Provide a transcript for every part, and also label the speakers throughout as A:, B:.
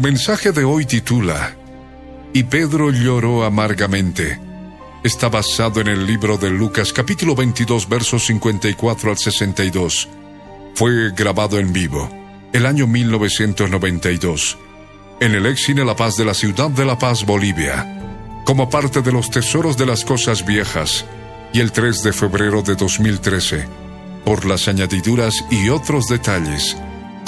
A: Mensaje de hoy titula Y Pedro lloró amargamente. Está basado en el libro de Lucas capítulo 22 versos 54 al 62. Fue grabado en vivo el año 1992 en el Excine La Paz de la ciudad de La Paz, Bolivia, como parte de los tesoros de las cosas viejas y el 3 de febrero de 2013 por las añadiduras y otros detalles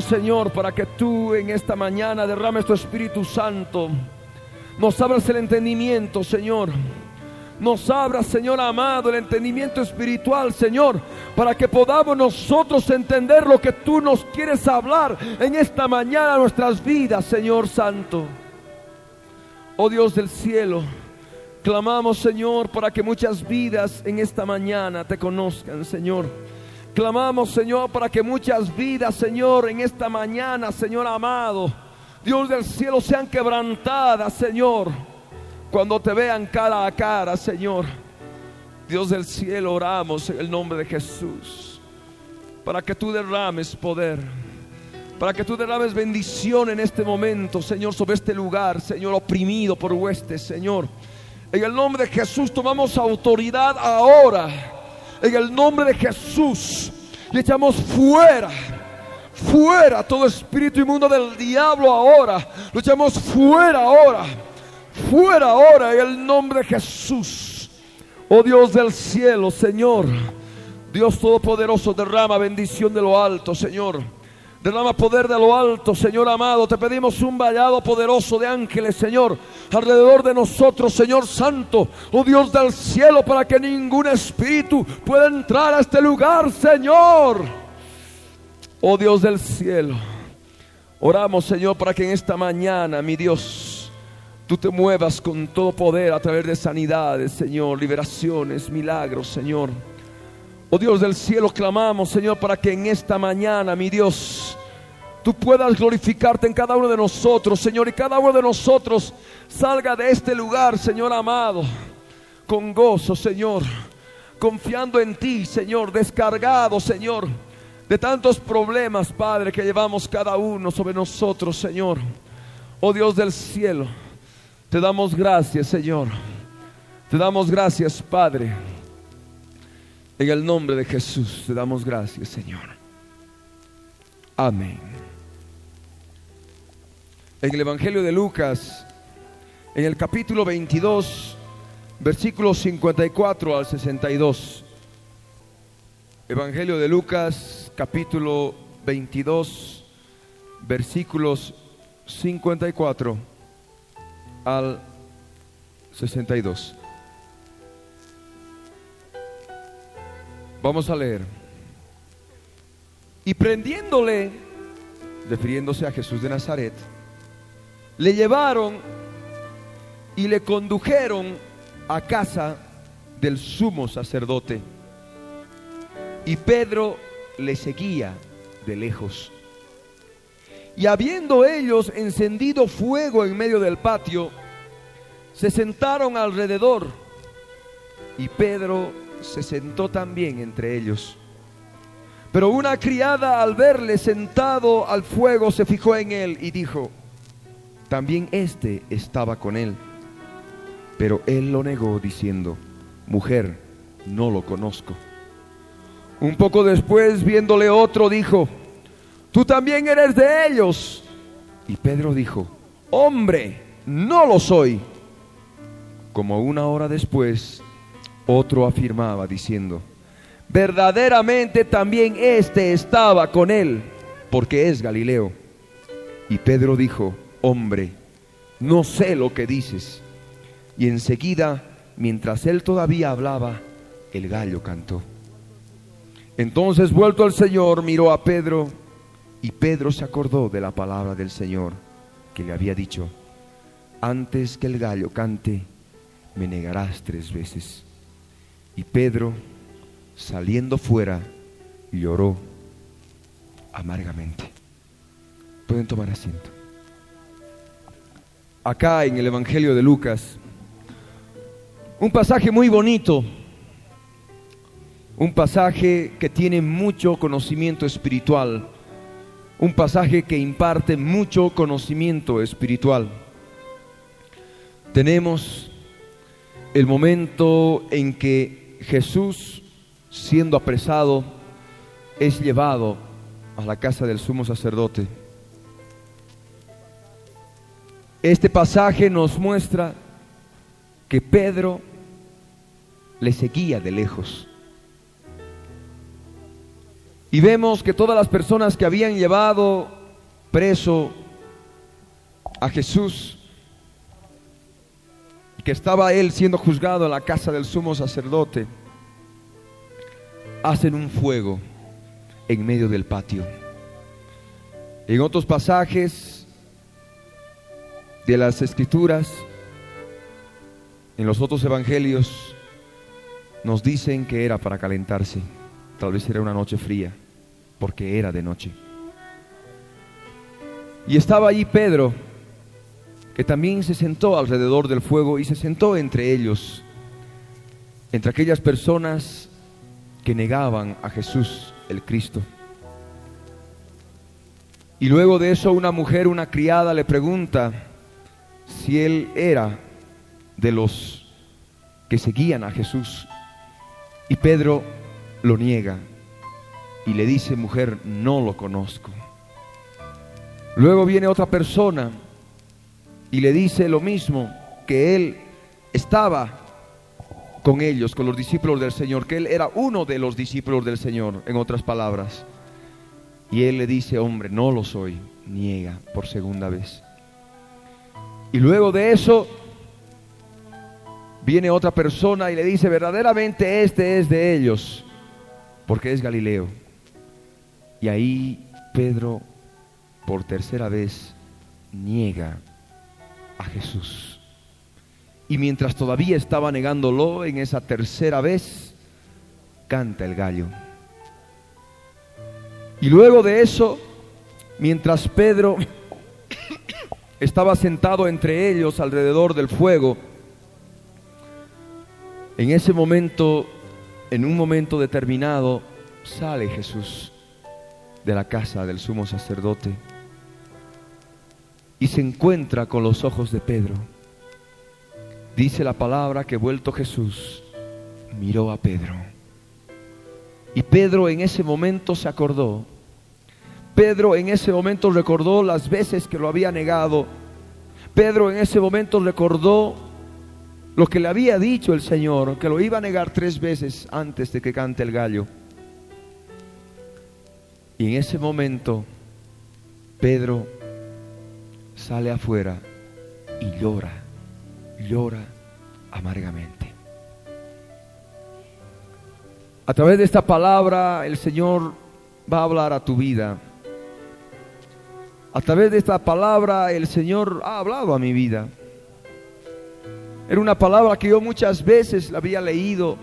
B: Señor, para que tú en esta mañana derrames tu Espíritu Santo. Nos abras el entendimiento, Señor. Nos abras, Señor amado, el entendimiento espiritual, Señor, para que podamos nosotros entender lo que tú nos quieres hablar en esta mañana nuestras vidas, Señor Santo. Oh Dios del cielo, clamamos, Señor, para que muchas vidas en esta mañana te conozcan, Señor. Clamamos, Señor, para que muchas vidas, Señor, en esta mañana, Señor amado, Dios del cielo, sean quebrantadas, Señor, cuando te vean cara a cara, Señor. Dios del cielo, oramos en el nombre de Jesús, para que tú derrames poder, para que tú derrames bendición en este momento, Señor, sobre este lugar, Señor, oprimido por huestes, Señor. En el nombre de Jesús tomamos autoridad ahora en el nombre de Jesús. Le echamos fuera, fuera todo espíritu inmundo del diablo ahora. Lo echamos fuera ahora, fuera ahora en el nombre de Jesús. Oh Dios del cielo, Señor. Dios Todopoderoso, derrama bendición de lo alto, Señor. Derrama poder de lo alto, Señor amado. Te pedimos un vallado poderoso de ángeles, Señor, alrededor de nosotros, Señor Santo, oh Dios del cielo, para que ningún espíritu pueda entrar a este lugar, Señor. Oh Dios del cielo, oramos, Señor, para que en esta mañana, mi Dios, tú te muevas con todo poder a través de sanidades, Señor, liberaciones, milagros, Señor. Oh Dios del cielo, clamamos, Señor, para que en esta mañana, mi Dios, tú puedas glorificarte en cada uno de nosotros, Señor, y cada uno de nosotros salga de este lugar, Señor amado, con gozo, Señor, confiando en ti, Señor, descargado, Señor, de tantos problemas, Padre, que llevamos cada uno sobre nosotros, Señor. Oh Dios del cielo, te damos gracias, Señor. Te damos gracias, Padre. En el nombre de Jesús te damos gracias, Señor. Amén. En el Evangelio de Lucas, en el capítulo 22, versículos 54 al 62. Evangelio de Lucas, capítulo 22, versículos 54 al 62. Vamos a leer. Y prendiéndole, refiriéndose a Jesús de Nazaret, le llevaron y le condujeron a casa del sumo sacerdote. Y Pedro le seguía de lejos. Y habiendo ellos encendido fuego en medio del patio, se sentaron alrededor. Y Pedro se sentó también entre ellos. Pero una criada al verle sentado al fuego se fijó en él y dijo, también éste estaba con él. Pero él lo negó diciendo, mujer, no lo conozco. Un poco después, viéndole otro, dijo, tú también eres de ellos. Y Pedro dijo, hombre, no lo soy. Como una hora después, otro afirmaba diciendo, verdaderamente también éste estaba con él, porque es Galileo. Y Pedro dijo, hombre, no sé lo que dices. Y enseguida, mientras él todavía hablaba, el gallo cantó. Entonces, vuelto al Señor, miró a Pedro, y Pedro se acordó de la palabra del Señor que le había dicho, antes que el gallo cante, me negarás tres veces. Y Pedro, saliendo fuera, lloró amargamente. Pueden tomar asiento. Acá en el Evangelio de Lucas, un pasaje muy bonito, un pasaje que tiene mucho conocimiento espiritual, un pasaje que imparte mucho conocimiento espiritual. Tenemos el momento en que Jesús, siendo apresado, es llevado a la casa del sumo sacerdote. Este pasaje nos muestra que Pedro le seguía de lejos. Y vemos que todas las personas que habían llevado preso a Jesús, que estaba él siendo juzgado en la casa del sumo sacerdote, hacen un fuego en medio del patio. En otros pasajes de las escrituras, en los otros evangelios, nos dicen que era para calentarse. Tal vez era una noche fría, porque era de noche. Y estaba allí Pedro, que también se sentó alrededor del fuego y se sentó entre ellos, entre aquellas personas que negaban a Jesús el Cristo. Y luego de eso una mujer, una criada, le pregunta si él era de los que seguían a Jesús. Y Pedro lo niega y le dice, mujer, no lo conozco. Luego viene otra persona y le dice lo mismo, que él estaba con ellos, con los discípulos del Señor, que él era uno de los discípulos del Señor, en otras palabras. Y él le dice, hombre, no lo soy, niega por segunda vez. Y luego de eso viene otra persona y le dice, verdaderamente este es de ellos, porque es Galileo. Y ahí Pedro, por tercera vez, niega a Jesús. Y mientras todavía estaba negándolo en esa tercera vez, canta el gallo. Y luego de eso, mientras Pedro estaba sentado entre ellos alrededor del fuego, en ese momento, en un momento determinado, sale Jesús de la casa del sumo sacerdote y se encuentra con los ojos de Pedro. Dice la palabra que vuelto Jesús miró a Pedro. Y Pedro en ese momento se acordó. Pedro en ese momento recordó las veces que lo había negado. Pedro en ese momento recordó lo que le había dicho el Señor, que lo iba a negar tres veces antes de que cante el gallo. Y en ese momento Pedro sale afuera y llora, llora amargamente. A través de esta palabra el Señor va a hablar a tu vida. A través de esta palabra el Señor ha hablado a mi vida. Era una palabra que yo muchas veces la había leído,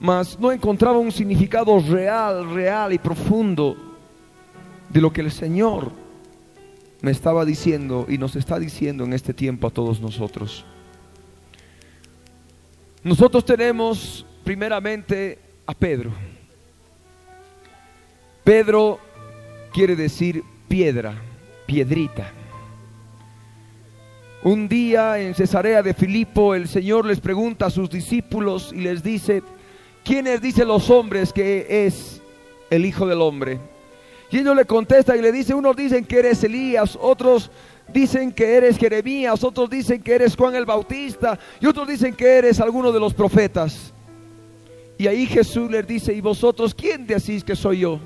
B: mas no encontraba un significado real, real y profundo de lo que el Señor me estaba diciendo y nos está diciendo en este tiempo a todos nosotros. Nosotros tenemos primeramente a Pedro. Pedro quiere decir piedra, piedrita. Un día en Cesarea de Filipo el Señor les pregunta a sus discípulos y les dice, ¿quiénes dicen los hombres que es el Hijo del Hombre? Y ellos le contestan y le dicen, unos dicen que eres Elías, otros dicen que eres Jeremías, otros dicen que eres Juan el Bautista y otros dicen que eres alguno de los profetas. Y ahí Jesús les dice, ¿y vosotros quién decís que soy yo?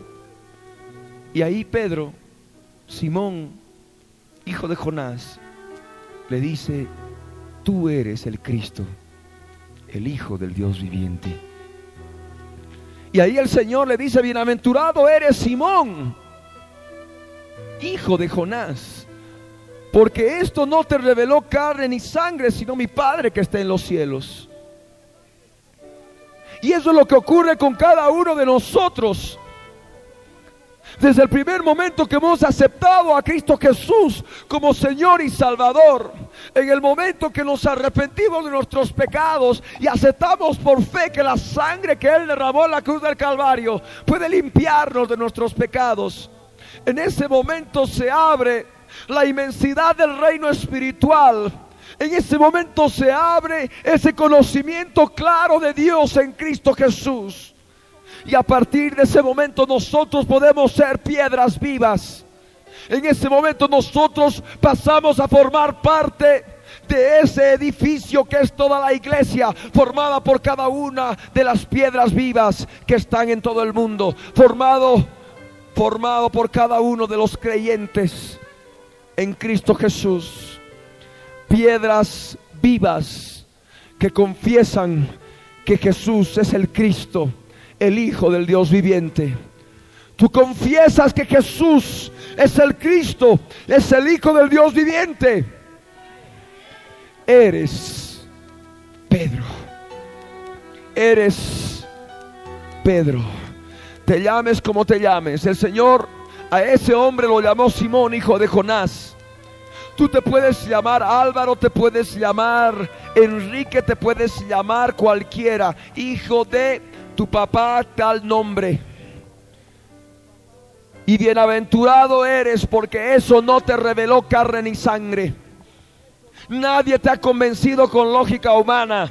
B: Y ahí Pedro, Simón, hijo de Jonás, le dice, tú eres el Cristo, el Hijo del Dios viviente. Y ahí el Señor le dice, bienaventurado eres Simón, hijo de Jonás, porque esto no te reveló carne ni sangre, sino mi Padre que está en los cielos. Y eso es lo que ocurre con cada uno de nosotros desde el primer momento que hemos aceptado a Cristo Jesús como Señor y Salvador, en el momento que nos arrepentimos de nuestros pecados y aceptamos por fe que la sangre que Él derramó en la cruz del Calvario puede limpiarnos de nuestros pecados, en ese momento se abre la inmensidad del reino espiritual. En ese momento se abre ese conocimiento claro de Dios en Cristo Jesús. Y a partir de ese momento nosotros podemos ser piedras vivas. En ese momento nosotros pasamos a formar parte de ese edificio que es toda la iglesia, formada por cada una de las piedras vivas que están en todo el mundo, formado, formado por cada uno de los creyentes en Cristo Jesús. Piedras vivas que confiesan que Jesús es el Cristo el Hijo del Dios viviente. Tú confiesas que Jesús es el Cristo, es el Hijo del Dios viviente. Eres Pedro. Eres Pedro. Te llames como te llames. El Señor a ese hombre lo llamó Simón, hijo de Jonás. Tú te puedes llamar Álvaro, te puedes llamar Enrique, te puedes llamar cualquiera, hijo de tu papá tal nombre. Y bienaventurado eres porque eso no te reveló carne ni sangre. Nadie te ha convencido con lógica humana.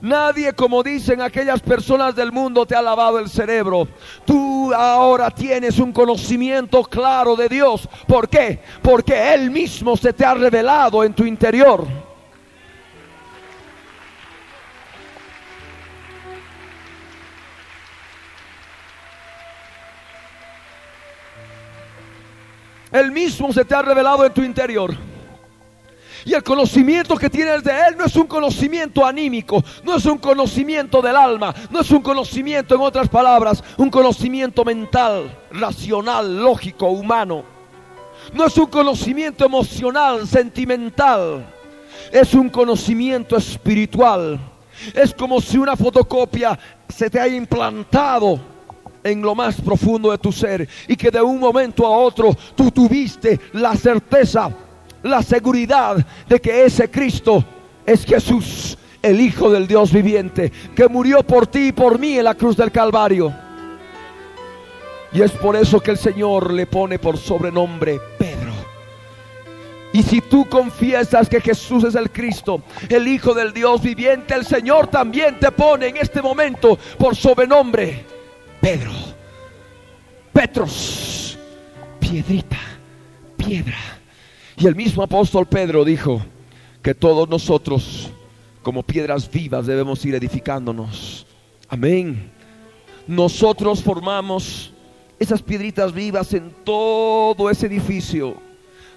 B: Nadie, como dicen aquellas personas del mundo, te ha lavado el cerebro. Tú ahora tienes un conocimiento claro de Dios. ¿Por qué? Porque Él mismo se te ha revelado en tu interior. Él mismo se te ha revelado en tu interior. Y el conocimiento que tienes de Él no es un conocimiento anímico, no es un conocimiento del alma, no es un conocimiento, en otras palabras, un conocimiento mental, racional, lógico, humano. No es un conocimiento emocional, sentimental. Es un conocimiento espiritual. Es como si una fotocopia se te haya implantado en lo más profundo de tu ser y que de un momento a otro tú tuviste la certeza, la seguridad de que ese Cristo es Jesús, el Hijo del Dios viviente, que murió por ti y por mí en la cruz del Calvario. Y es por eso que el Señor le pone por sobrenombre Pedro. Y si tú confiesas que Jesús es el Cristo, el Hijo del Dios viviente, el Señor también te pone en este momento por sobrenombre Pedro, Petros, piedrita, piedra. Y el mismo apóstol Pedro dijo que todos nosotros, como piedras vivas, debemos ir edificándonos. Amén. Nosotros formamos esas piedritas vivas en todo ese edificio,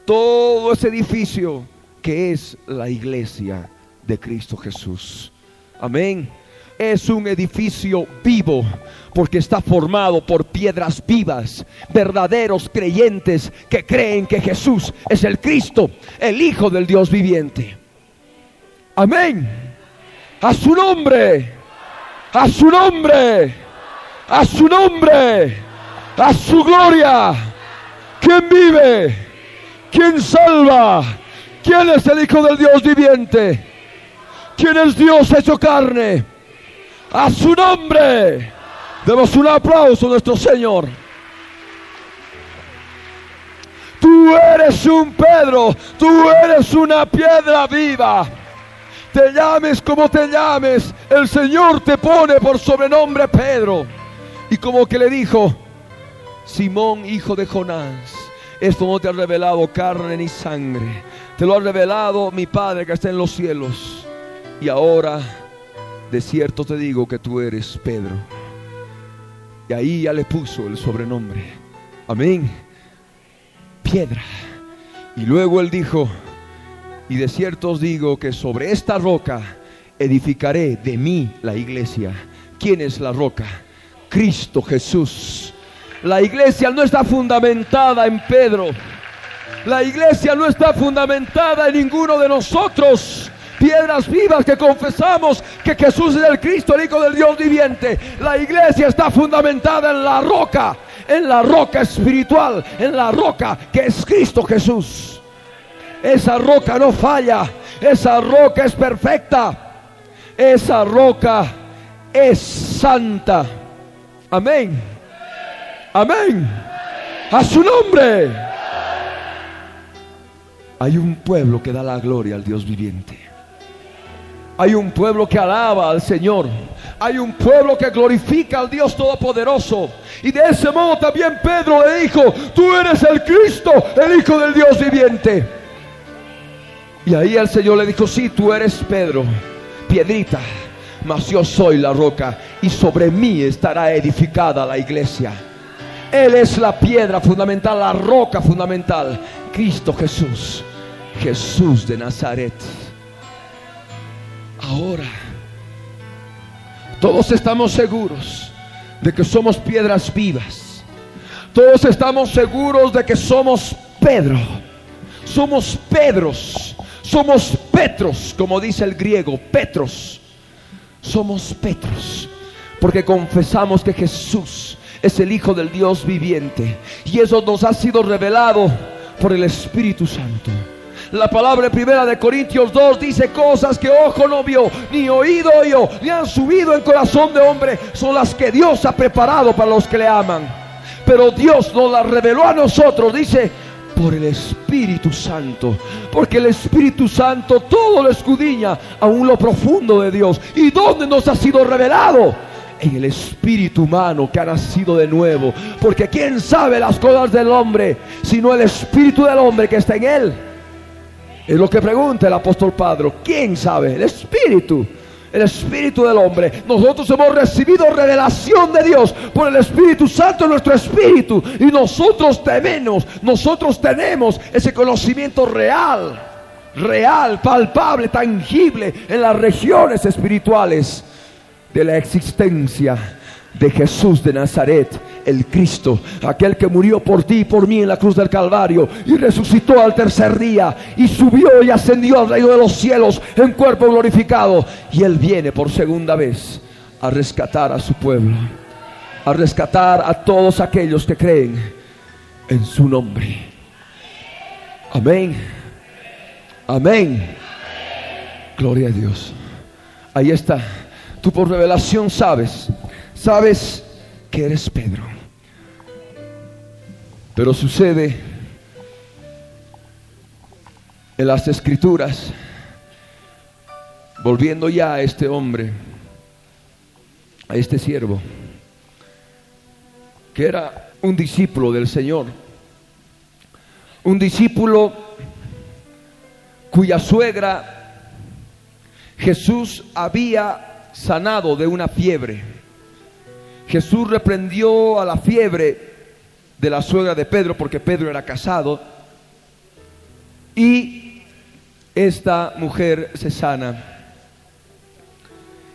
B: todo ese edificio que es la iglesia de Cristo Jesús. Amén es un edificio vivo porque está formado por piedras vivas, verdaderos creyentes que creen que Jesús es el Cristo, el Hijo del Dios viviente. Amén. A su nombre, a su nombre, a su nombre, a su gloria. ¿Quién vive? ¿Quién salva? ¿Quién es el Hijo del Dios viviente? ¿Quién es Dios hecho carne? A su nombre. Demos un aplauso a nuestro Señor. Tú eres un Pedro, tú eres una piedra viva. Te llames como te llames, el Señor te pone por sobrenombre Pedro. Y como que le dijo, Simón, hijo de Jonás, esto no te ha revelado carne ni sangre, te lo ha revelado mi Padre que está en los cielos. Y ahora, de cierto te digo que tú eres Pedro. Y ahí ya le puso el sobrenombre. Amén. Piedra. Y luego él dijo, y de cierto os digo que sobre esta roca edificaré de mí la iglesia. ¿Quién es la roca? Cristo Jesús. La iglesia no está fundamentada en Pedro. La iglesia no está fundamentada en ninguno de nosotros. Piedras vivas que confesamos que Jesús es el Cristo, el Hijo del Dios viviente. La iglesia está fundamentada en la roca, en la roca espiritual, en la roca que es Cristo Jesús. Esa roca no falla, esa roca es perfecta, esa roca es santa. Amén. Amén. A su nombre. Hay un pueblo que da la gloria al Dios viviente. Hay un pueblo que alaba al Señor. Hay un pueblo que glorifica al Dios Todopoderoso. Y de ese modo también Pedro le dijo, tú eres el Cristo, el Hijo del Dios viviente. Y ahí el Señor le dijo, sí, tú eres Pedro, piedrita, mas yo soy la roca y sobre mí estará edificada la iglesia. Él es la piedra fundamental, la roca fundamental, Cristo Jesús, Jesús de Nazaret. Ahora, todos estamos seguros de que somos piedras vivas. Todos estamos seguros de que somos Pedro. Somos Pedros. Somos Petros, como dice el griego, Petros. Somos Petros. Porque confesamos que Jesús es el Hijo del Dios viviente. Y eso nos ha sido revelado por el Espíritu Santo. La palabra primera de Corintios 2 dice cosas que ojo no vio, ni oído oyó, ni han subido en corazón de hombre, son las que Dios ha preparado para los que le aman. Pero Dios nos las reveló a nosotros, dice, por el Espíritu Santo. Porque el Espíritu Santo todo lo escudriña, aún lo profundo de Dios. ¿Y dónde nos ha sido revelado? En el espíritu humano que ha nacido de nuevo. Porque quién sabe las cosas del hombre, sino el espíritu del hombre que está en él. Es lo que pregunta el apóstol Pedro. ¿Quién sabe? El Espíritu. El Espíritu del hombre. Nosotros hemos recibido revelación de Dios por el Espíritu Santo en nuestro espíritu. Y nosotros tenemos, nosotros tenemos ese conocimiento real, real, palpable, tangible en las regiones espirituales de la existencia de Jesús de Nazaret, el Cristo, aquel que murió por ti y por mí en la cruz del Calvario y resucitó al tercer día y subió y ascendió al reino de los cielos en cuerpo glorificado. Y Él viene por segunda vez a rescatar a su pueblo, a rescatar a todos aquellos que creen en su nombre. Amén. Amén. Gloria a Dios. Ahí está. Tú por revelación sabes sabes que eres Pedro. Pero sucede en las escrituras, volviendo ya a este hombre, a este siervo, que era un discípulo del Señor, un discípulo cuya suegra Jesús había sanado de una fiebre. Jesús reprendió a la fiebre de la suegra de Pedro porque Pedro era casado y esta mujer se sana.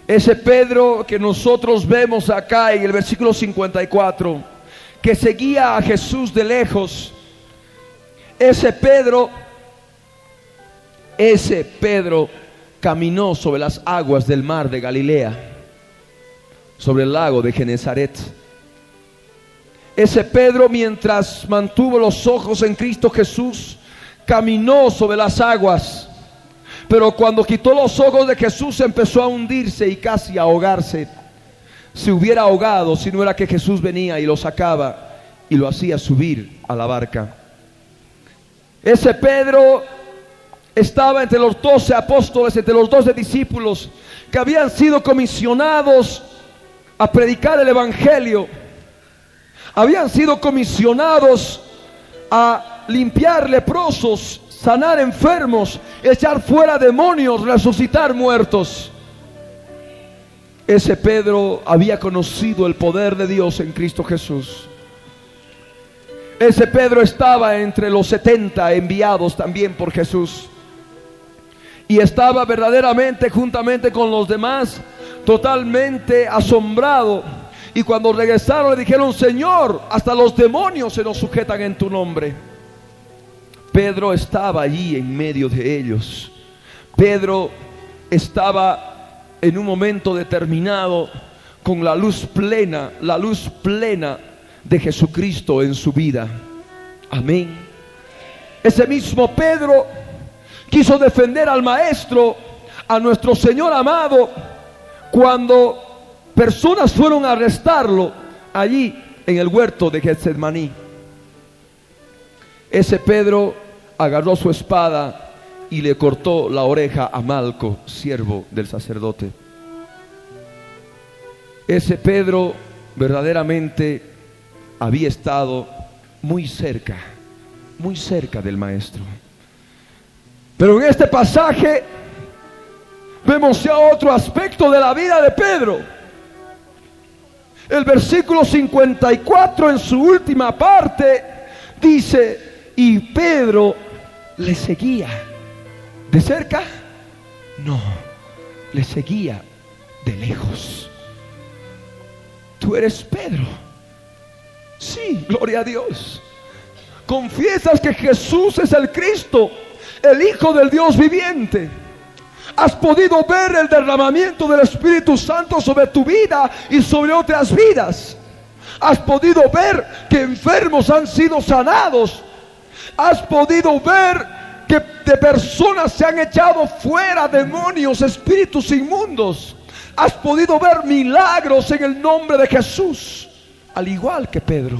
B: Ese Pedro que nosotros vemos acá en el versículo 54, que seguía a Jesús de lejos, ese Pedro, ese Pedro caminó sobre las aguas del mar de Galilea sobre el lago de Genezaret. Ese Pedro, mientras mantuvo los ojos en Cristo Jesús, caminó sobre las aguas. Pero cuando quitó los ojos de Jesús empezó a hundirse y casi a ahogarse. Se hubiera ahogado si no era que Jesús venía y lo sacaba y lo hacía subir a la barca. Ese Pedro estaba entre los doce apóstoles, entre los doce discípulos que habían sido comisionados a predicar el Evangelio. Habían sido comisionados a limpiar leprosos, sanar enfermos, echar fuera demonios, resucitar muertos. Ese Pedro había conocido el poder de Dios en Cristo Jesús. Ese Pedro estaba entre los 70 enviados también por Jesús. Y estaba verdaderamente juntamente con los demás totalmente asombrado. Y cuando regresaron le dijeron, Señor, hasta los demonios se nos sujetan en tu nombre. Pedro estaba allí en medio de ellos. Pedro estaba en un momento determinado con la luz plena, la luz plena de Jesucristo en su vida. Amén. Ese mismo Pedro quiso defender al maestro, a nuestro Señor amado, cuando personas fueron a arrestarlo allí en el huerto de Getsemaní. Ese Pedro agarró su espada y le cortó la oreja a Malco, siervo del sacerdote. Ese Pedro verdaderamente había estado muy cerca, muy cerca del maestro. Pero en este pasaje vemos ya otro aspecto de la vida de Pedro. El versículo 54 en su última parte dice, y Pedro le seguía. ¿De cerca? No, le seguía de lejos. Tú eres Pedro. Sí, gloria a Dios. Confiesas que Jesús es el Cristo el Hijo del Dios viviente. Has podido ver el derramamiento del Espíritu Santo sobre tu vida y sobre otras vidas. Has podido ver que enfermos han sido sanados. Has podido ver que de personas se han echado fuera demonios, espíritus inmundos. Has podido ver milagros en el nombre de Jesús, al igual que Pedro.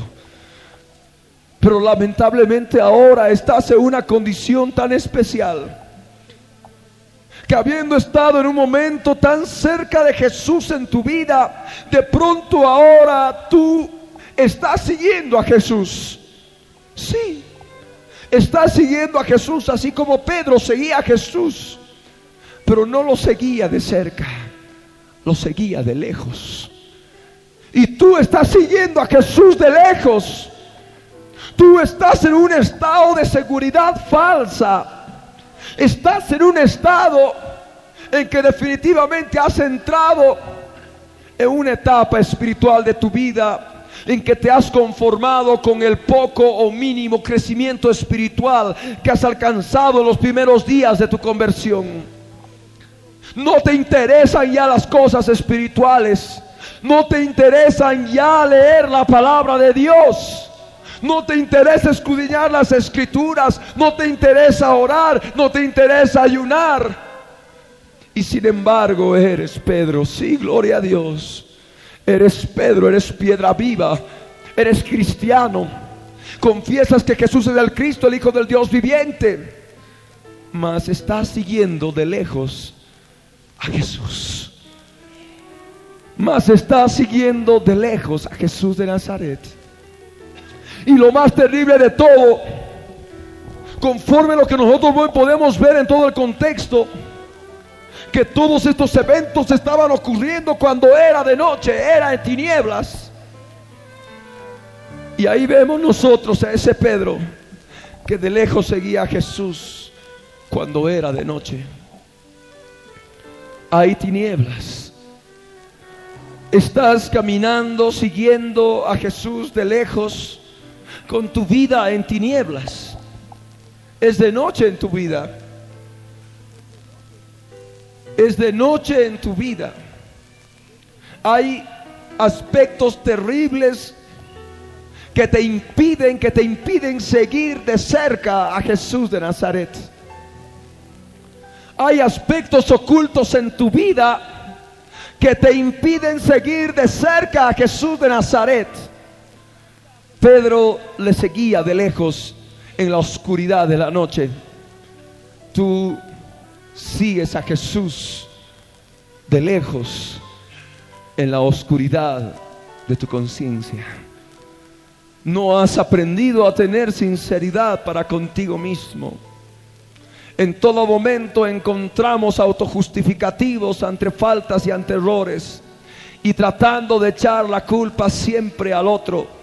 B: Pero lamentablemente ahora estás en una condición tan especial que habiendo estado en un momento tan cerca de Jesús en tu vida, de pronto ahora tú estás siguiendo a Jesús. Sí, estás siguiendo a Jesús así como Pedro seguía a Jesús, pero no lo seguía de cerca, lo seguía de lejos. Y tú estás siguiendo a Jesús de lejos Tú estás en un estado de seguridad falsa. Estás en un estado en que definitivamente has entrado en una etapa espiritual de tu vida en que te has conformado con el poco o mínimo crecimiento espiritual que has alcanzado en los primeros días de tu conversión. No te interesan ya las cosas espirituales. No te interesan ya leer la palabra de Dios. No te interesa escudriñar las escrituras, no te interesa orar, no te interesa ayunar. Y sin embargo eres Pedro, sí, gloria a Dios. Eres Pedro, eres piedra viva, eres cristiano. Confiesas que Jesús es el Cristo, el Hijo del Dios viviente. Mas estás siguiendo de lejos a Jesús. Mas estás siguiendo de lejos a Jesús de Nazaret. Y lo más terrible de todo, conforme a lo que nosotros podemos ver en todo el contexto, que todos estos eventos estaban ocurriendo cuando era de noche, era en tinieblas. Y ahí vemos nosotros a ese Pedro que de lejos seguía a Jesús cuando era de noche. Hay tinieblas. Estás caminando, siguiendo a Jesús de lejos con tu vida en tinieblas. Es de noche en tu vida. Es de noche en tu vida. Hay aspectos terribles que te impiden, que te impiden seguir de cerca a Jesús de Nazaret. Hay aspectos ocultos en tu vida que te impiden seguir de cerca a Jesús de Nazaret. Pedro le seguía de lejos en la oscuridad de la noche, tú sigues a Jesús de lejos en la oscuridad de tu conciencia. No has aprendido a tener sinceridad para contigo mismo. En todo momento encontramos autojustificativos ante faltas y ante errores y tratando de echar la culpa siempre al otro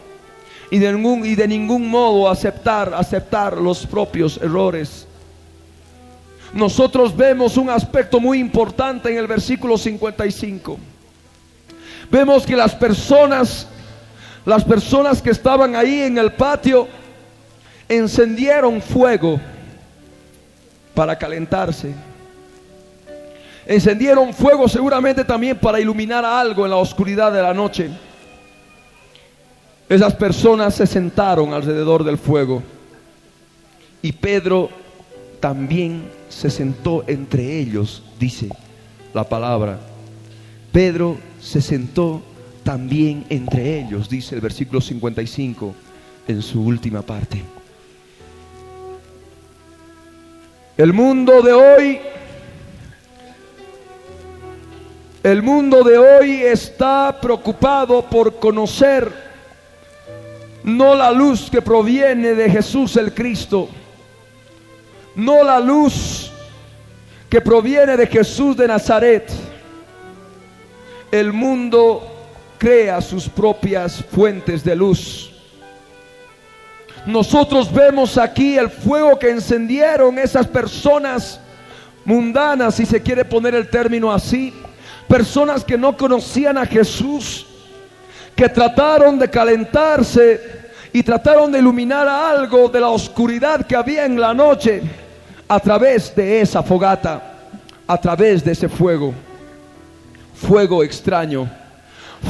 B: y de ningún, y de ningún modo aceptar, aceptar los propios errores. Nosotros vemos un aspecto muy importante en el versículo 55. Vemos que las personas, las personas que estaban ahí en el patio, encendieron fuego para calentarse. Encendieron fuego seguramente también para iluminar algo en la oscuridad de la noche. Esas personas se sentaron alrededor del fuego y Pedro también se sentó entre ellos, dice la palabra. Pedro se sentó también entre ellos, dice el versículo 55 en su última parte. El mundo de hoy El mundo de hoy está preocupado por conocer no la luz que proviene de Jesús el Cristo, no la luz que proviene de Jesús de Nazaret. El mundo crea sus propias fuentes de luz. Nosotros vemos aquí el fuego que encendieron esas personas mundanas, si se quiere poner el término así, personas que no conocían a Jesús, que trataron de calentarse y trataron de iluminar algo de la oscuridad que había en la noche a través de esa fogata, a través de ese fuego, fuego extraño,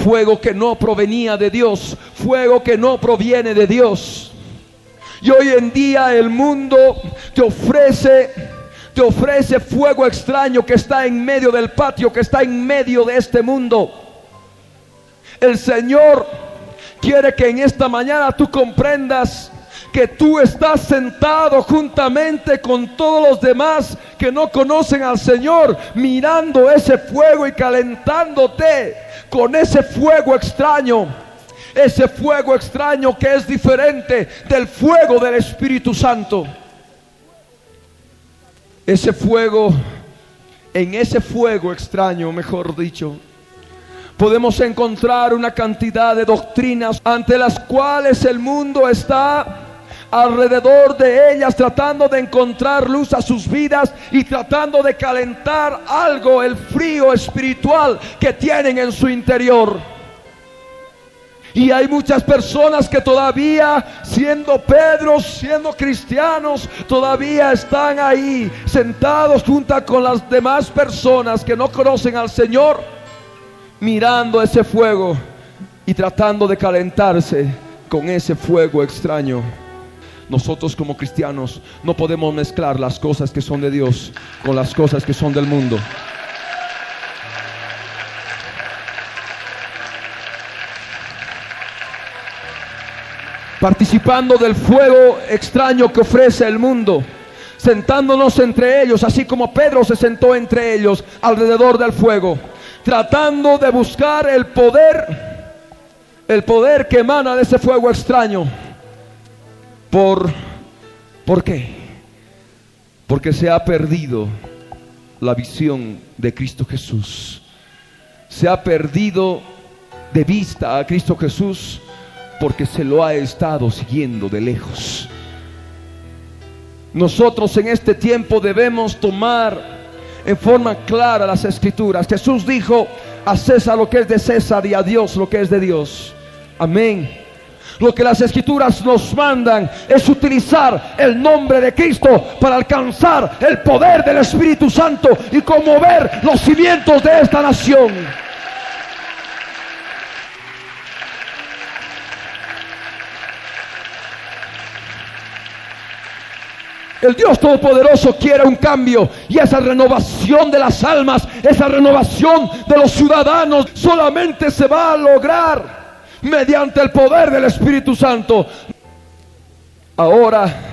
B: fuego que no provenía de Dios, fuego que no proviene de Dios. Y hoy en día el mundo te ofrece te ofrece fuego extraño que está en medio del patio, que está en medio de este mundo. El Señor quiere que en esta mañana tú comprendas que tú estás sentado juntamente con todos los demás que no conocen al Señor, mirando ese fuego y calentándote con ese fuego extraño. Ese fuego extraño que es diferente del fuego del Espíritu Santo. Ese fuego, en ese fuego extraño, mejor dicho, podemos encontrar una cantidad de doctrinas ante las cuales el mundo está alrededor de ellas tratando de encontrar luz a sus vidas y tratando de calentar algo, el frío espiritual que tienen en su interior. Y hay muchas personas que todavía, siendo Pedro, siendo cristianos, todavía están ahí sentados junto con las demás personas que no conocen al Señor, mirando ese fuego y tratando de calentarse con ese fuego extraño. Nosotros como cristianos no podemos mezclar las cosas que son de Dios con las cosas que son del mundo. participando del fuego extraño que ofrece el mundo, sentándonos entre ellos, así como Pedro se sentó entre ellos alrededor del fuego, tratando de buscar el poder, el poder que emana de ese fuego extraño. ¿Por, ¿por qué? Porque se ha perdido la visión de Cristo Jesús. Se ha perdido de vista a Cristo Jesús porque se lo ha estado siguiendo de lejos. Nosotros en este tiempo debemos tomar en forma clara las escrituras. Jesús dijo, a César lo que es de César y a Dios lo que es de Dios. Amén. Lo que las escrituras nos mandan es utilizar el nombre de Cristo para alcanzar el poder del Espíritu Santo y conmover los cimientos de esta nación. El Dios Todopoderoso quiere un cambio y esa renovación de las almas, esa renovación de los ciudadanos solamente se va a lograr mediante el poder del Espíritu Santo. Ahora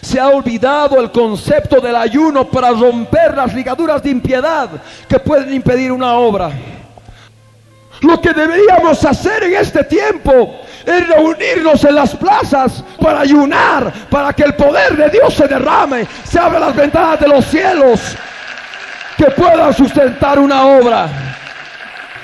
B: Se ha olvidado el concepto del ayuno para romper las ligaduras de impiedad que pueden impedir una obra. Lo que deberíamos hacer en este tiempo es reunirnos en las plazas para ayunar, para que el poder de Dios se derrame, se abran las ventanas de los cielos, que puedan sustentar una obra.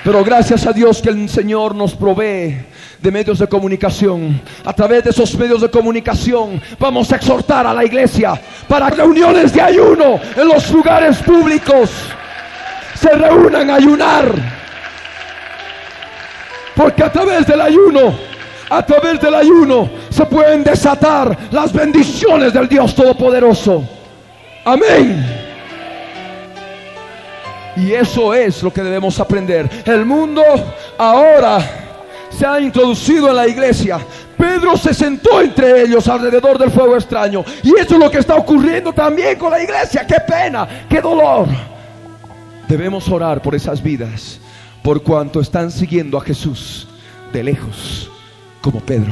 B: Pero gracias a Dios que el Señor nos provee de medios de comunicación. A través de esos medios de comunicación vamos a exhortar a la iglesia para reuniones de ayuno en los lugares públicos. Se reúnan a ayunar. Porque a través del ayuno, a través del ayuno se pueden desatar las bendiciones del Dios Todopoderoso. Amén. Y eso es lo que debemos aprender. El mundo ahora se ha introducido en la iglesia. Pedro se sentó entre ellos alrededor del fuego extraño. Y eso es lo que está ocurriendo también con la iglesia. Qué pena, qué dolor. Debemos orar por esas vidas, por cuanto están siguiendo a Jesús de lejos, como Pedro.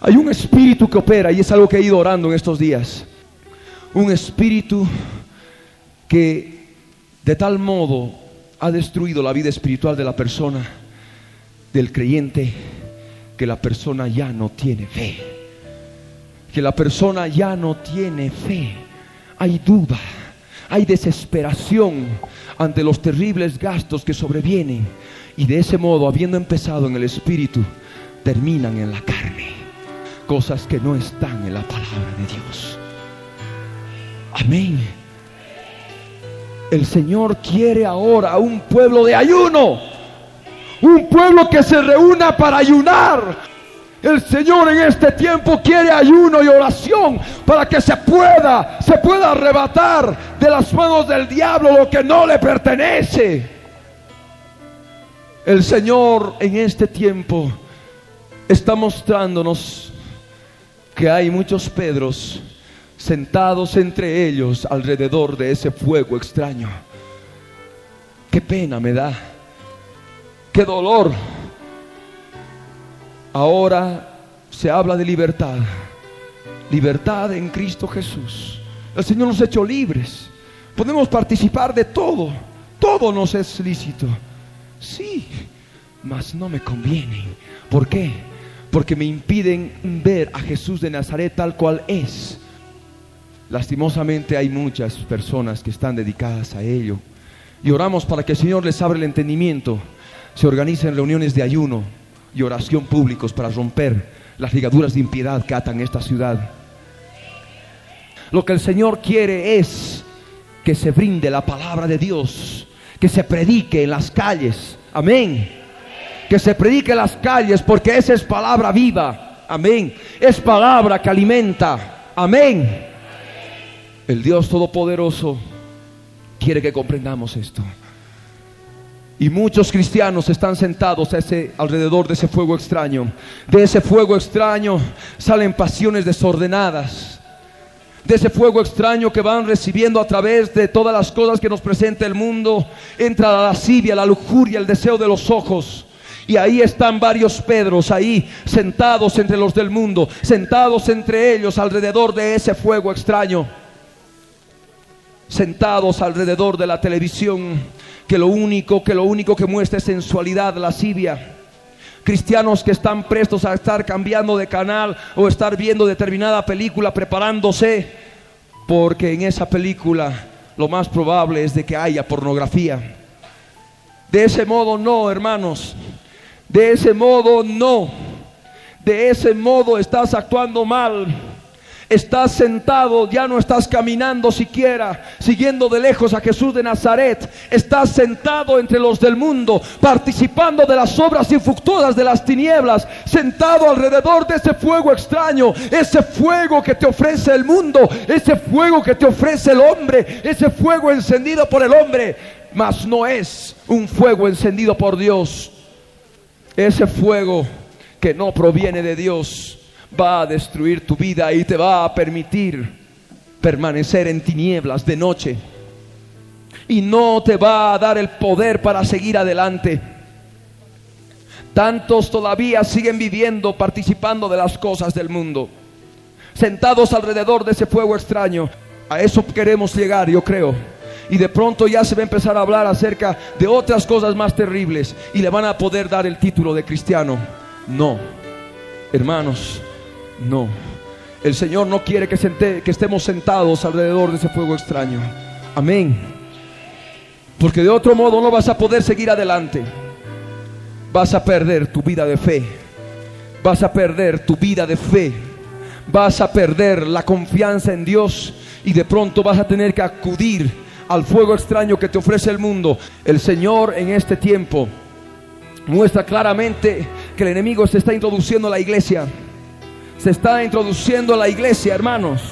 B: Hay un espíritu que opera y es algo que he ido orando en estos días. Un espíritu que de tal modo ha destruido la vida espiritual de la persona del creyente que la persona ya no tiene fe. Que la persona ya no tiene fe. Hay duda, hay desesperación ante los terribles gastos que sobrevienen. Y de ese modo, habiendo empezado en el espíritu, terminan en la carne. Cosas que no están en la palabra de Dios. Amén. El Señor quiere ahora un pueblo de ayuno un pueblo que se reúna para ayunar. El Señor en este tiempo quiere ayuno y oración para que se pueda, se pueda arrebatar de las manos del diablo lo que no le pertenece. El Señor en este tiempo está mostrándonos que hay muchos Pedros sentados entre ellos alrededor de ese fuego extraño. Qué pena me da qué dolor. Ahora se habla de libertad. Libertad en Cristo Jesús. El Señor nos ha hecho libres. Podemos participar de todo. Todo nos es lícito. Sí, mas no me conviene. ¿Por qué? Porque me impiden ver a Jesús de Nazaret tal cual es. Lastimosamente hay muchas personas que están dedicadas a ello. Y oramos para que el Señor les abra el entendimiento se organizan reuniones de ayuno y oración públicos para romper las ligaduras de impiedad que atan esta ciudad. Lo que el Señor quiere es que se brinde la palabra de Dios, que se predique en las calles. Amén. Que se predique en las calles porque esa es palabra viva. Amén. Es palabra que alimenta. Amén. El Dios Todopoderoso quiere que comprendamos esto. Y muchos cristianos están sentados ese, alrededor de ese fuego extraño. De ese fuego extraño salen pasiones desordenadas. De ese fuego extraño que van recibiendo a través de todas las cosas que nos presenta el mundo, entra la lascivia, la lujuria, el deseo de los ojos. Y ahí están varios Pedros, ahí sentados entre los del mundo, sentados entre ellos alrededor de ese fuego extraño, sentados alrededor de la televisión que lo único, que lo único que muestra es sensualidad, lascivia. Cristianos que están prestos a estar cambiando de canal o estar viendo determinada película preparándose, porque en esa película lo más probable es de que haya pornografía. De ese modo no, hermanos. De ese modo no. De ese modo estás actuando mal. Estás sentado, ya no estás caminando siquiera, siguiendo de lejos a Jesús de Nazaret. Estás sentado entre los del mundo, participando de las obras infructuosas de las tinieblas, sentado alrededor de ese fuego extraño, ese fuego que te ofrece el mundo, ese fuego que te ofrece el hombre, ese fuego encendido por el hombre, mas no es un fuego encendido por Dios. Ese fuego que no proviene de Dios va a destruir tu vida y te va a permitir permanecer en tinieblas de noche. Y no te va a dar el poder para seguir adelante. Tantos todavía siguen viviendo, participando de las cosas del mundo. sentados alrededor de ese fuego extraño. A eso queremos llegar, yo creo. Y de pronto ya se va a empezar a hablar acerca de otras cosas más terribles y le van a poder dar el título de cristiano. No, hermanos, no. El Señor no quiere que, estemos sentados alrededor de ese fuego extraño. Amén. Porque de otro modo no vas a poder seguir adelante. Vas a perder tu vida de fe. Vas a perder tu vida de fe. Vas a perder la confianza en Dios y de pronto vas a tener que acudir al fuego extraño que te ofrece el mundo. El Señor en este tiempo muestra claramente que el enemigo se está introduciendo a la iglesia. Se está introduciendo a la iglesia, hermanos.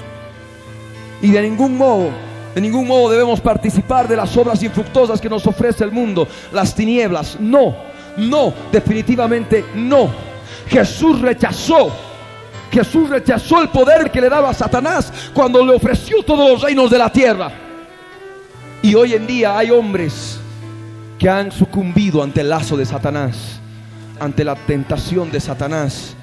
B: Y de ningún modo, de ningún modo debemos participar de las obras infructuosas que nos ofrece el mundo, las tinieblas. No, no, definitivamente no. Jesús rechazó Jesús rechazó el poder que le daba a Satanás cuando le ofreció todos los reinos de la tierra. Y hoy en día hay hombres que han sucumbido ante el lazo de Satanás, ante la tentación de Satanás.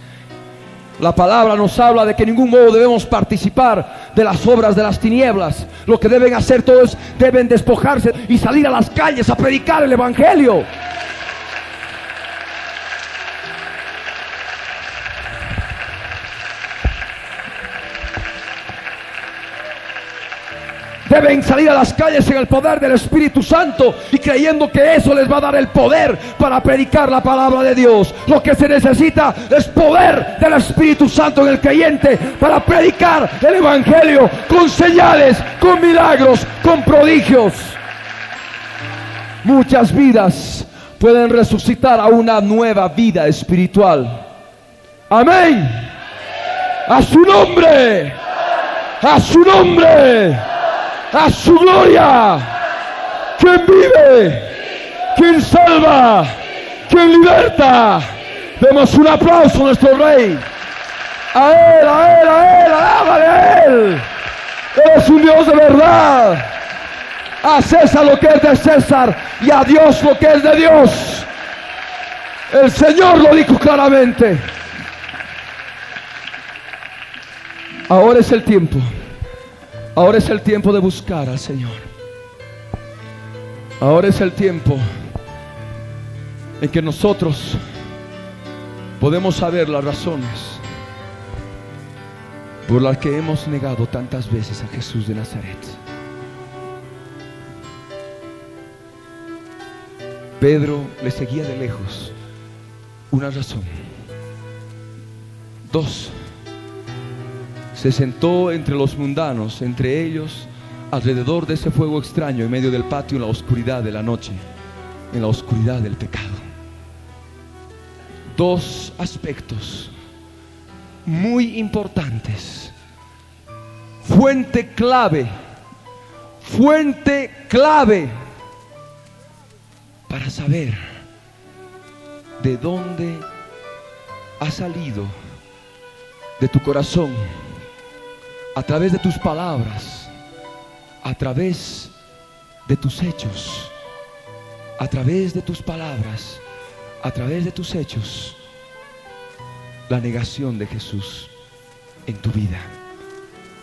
B: La palabra nos habla de que en ningún modo debemos participar de las obras de las tinieblas. Lo que deben hacer todos deben despojarse y salir a las calles a predicar el Evangelio. Deben salir a las calles en el poder del Espíritu Santo y creyendo que eso les va a dar el poder para predicar la palabra de Dios. Lo que se necesita es poder del Espíritu Santo en el creyente para predicar el Evangelio con señales, con milagros, con prodigios. Muchas vidas pueden resucitar a una nueva vida espiritual. Amén. A su nombre. A su nombre a su gloria. Quien vive, quien salva, quien liberta. Demos un aplauso a nuestro rey. A él, a él, a él, alábale a él. Él es un Dios de verdad. A César lo que es de César y a Dios lo que es de Dios. El Señor lo dijo claramente. Ahora es el tiempo. Ahora es el tiempo de buscar al Señor. Ahora es el tiempo en que nosotros podemos saber las razones por las que hemos negado tantas veces a Jesús de Nazaret. Pedro le seguía de lejos. Una razón. Dos se sentó entre los mundanos, entre ellos, alrededor de ese fuego extraño, en medio del patio, en la oscuridad de la noche, en la oscuridad del pecado. Dos aspectos muy importantes. Fuente clave, fuente clave para saber de dónde ha salido de tu corazón a través de tus palabras, a través de tus hechos, a través de tus palabras, a través de tus hechos, la negación de Jesús en tu vida.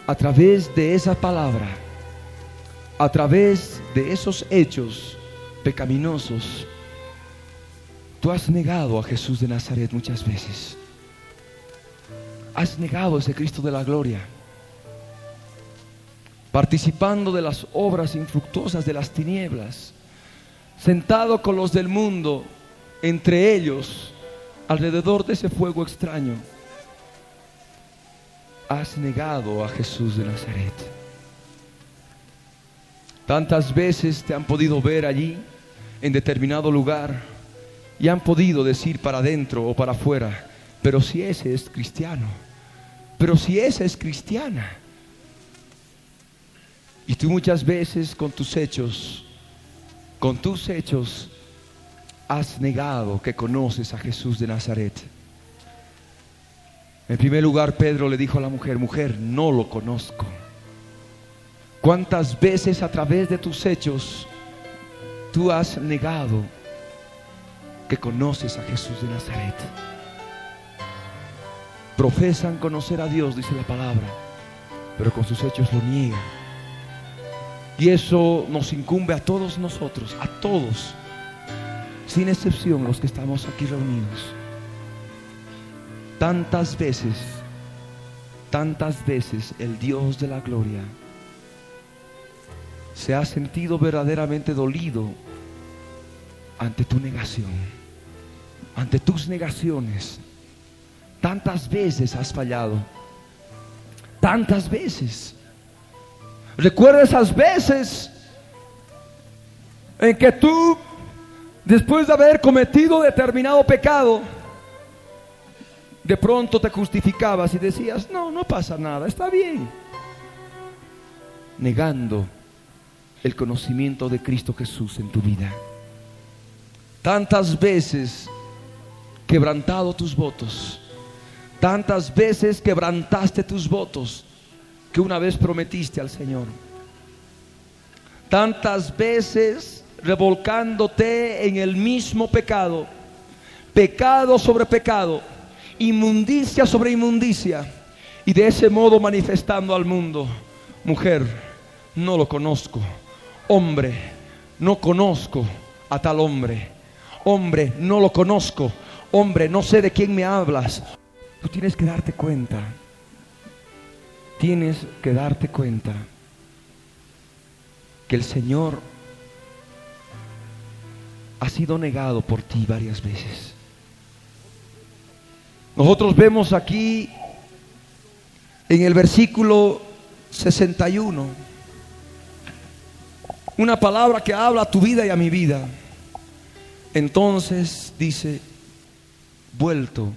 B: A través de esa palabra, a través de esos hechos pecaminosos, tú has negado a Jesús de Nazaret muchas veces. Has negado a ese Cristo de la gloria participando de las obras infructuosas de las tinieblas, sentado con los del mundo, entre ellos, alrededor de ese fuego extraño, has negado a Jesús de Nazaret. Tantas veces te han podido ver allí, en determinado lugar, y han podido decir para adentro o para afuera, pero si ese es cristiano, pero si esa es cristiana, y tú muchas veces con tus hechos, con tus hechos, has negado que conoces a Jesús de Nazaret. En primer lugar, Pedro le dijo a la mujer, mujer, no lo conozco. ¿Cuántas veces a través de tus hechos tú has negado que conoces a Jesús de Nazaret? profesan conocer a Dios, dice la palabra, pero con sus hechos lo niegan. Y eso nos incumbe a todos nosotros, a todos, sin excepción los que estamos aquí reunidos. Tantas veces, tantas veces el Dios de la gloria se ha sentido verdaderamente dolido ante tu negación, ante tus negaciones. Tantas veces has fallado, tantas veces. Recuerda esas veces en que tú, después de haber cometido determinado pecado, de pronto te justificabas y decías, no, no pasa nada, está bien. Negando el conocimiento de Cristo Jesús en tu vida. Tantas veces quebrantado tus votos, tantas veces quebrantaste tus votos que una vez prometiste al Señor. Tantas veces revolcándote en el mismo pecado, pecado sobre pecado, inmundicia sobre inmundicia, y de ese modo manifestando al mundo, mujer, no lo conozco, hombre, no conozco a tal hombre, hombre, no lo conozco, hombre, no sé de quién me hablas. Tú tienes que darte cuenta, tienes que darte cuenta que el Señor ha sido negado por ti varias veces. Nosotros vemos aquí en el versículo 61 una palabra que habla a tu vida y a mi vida. Entonces dice, vuelto,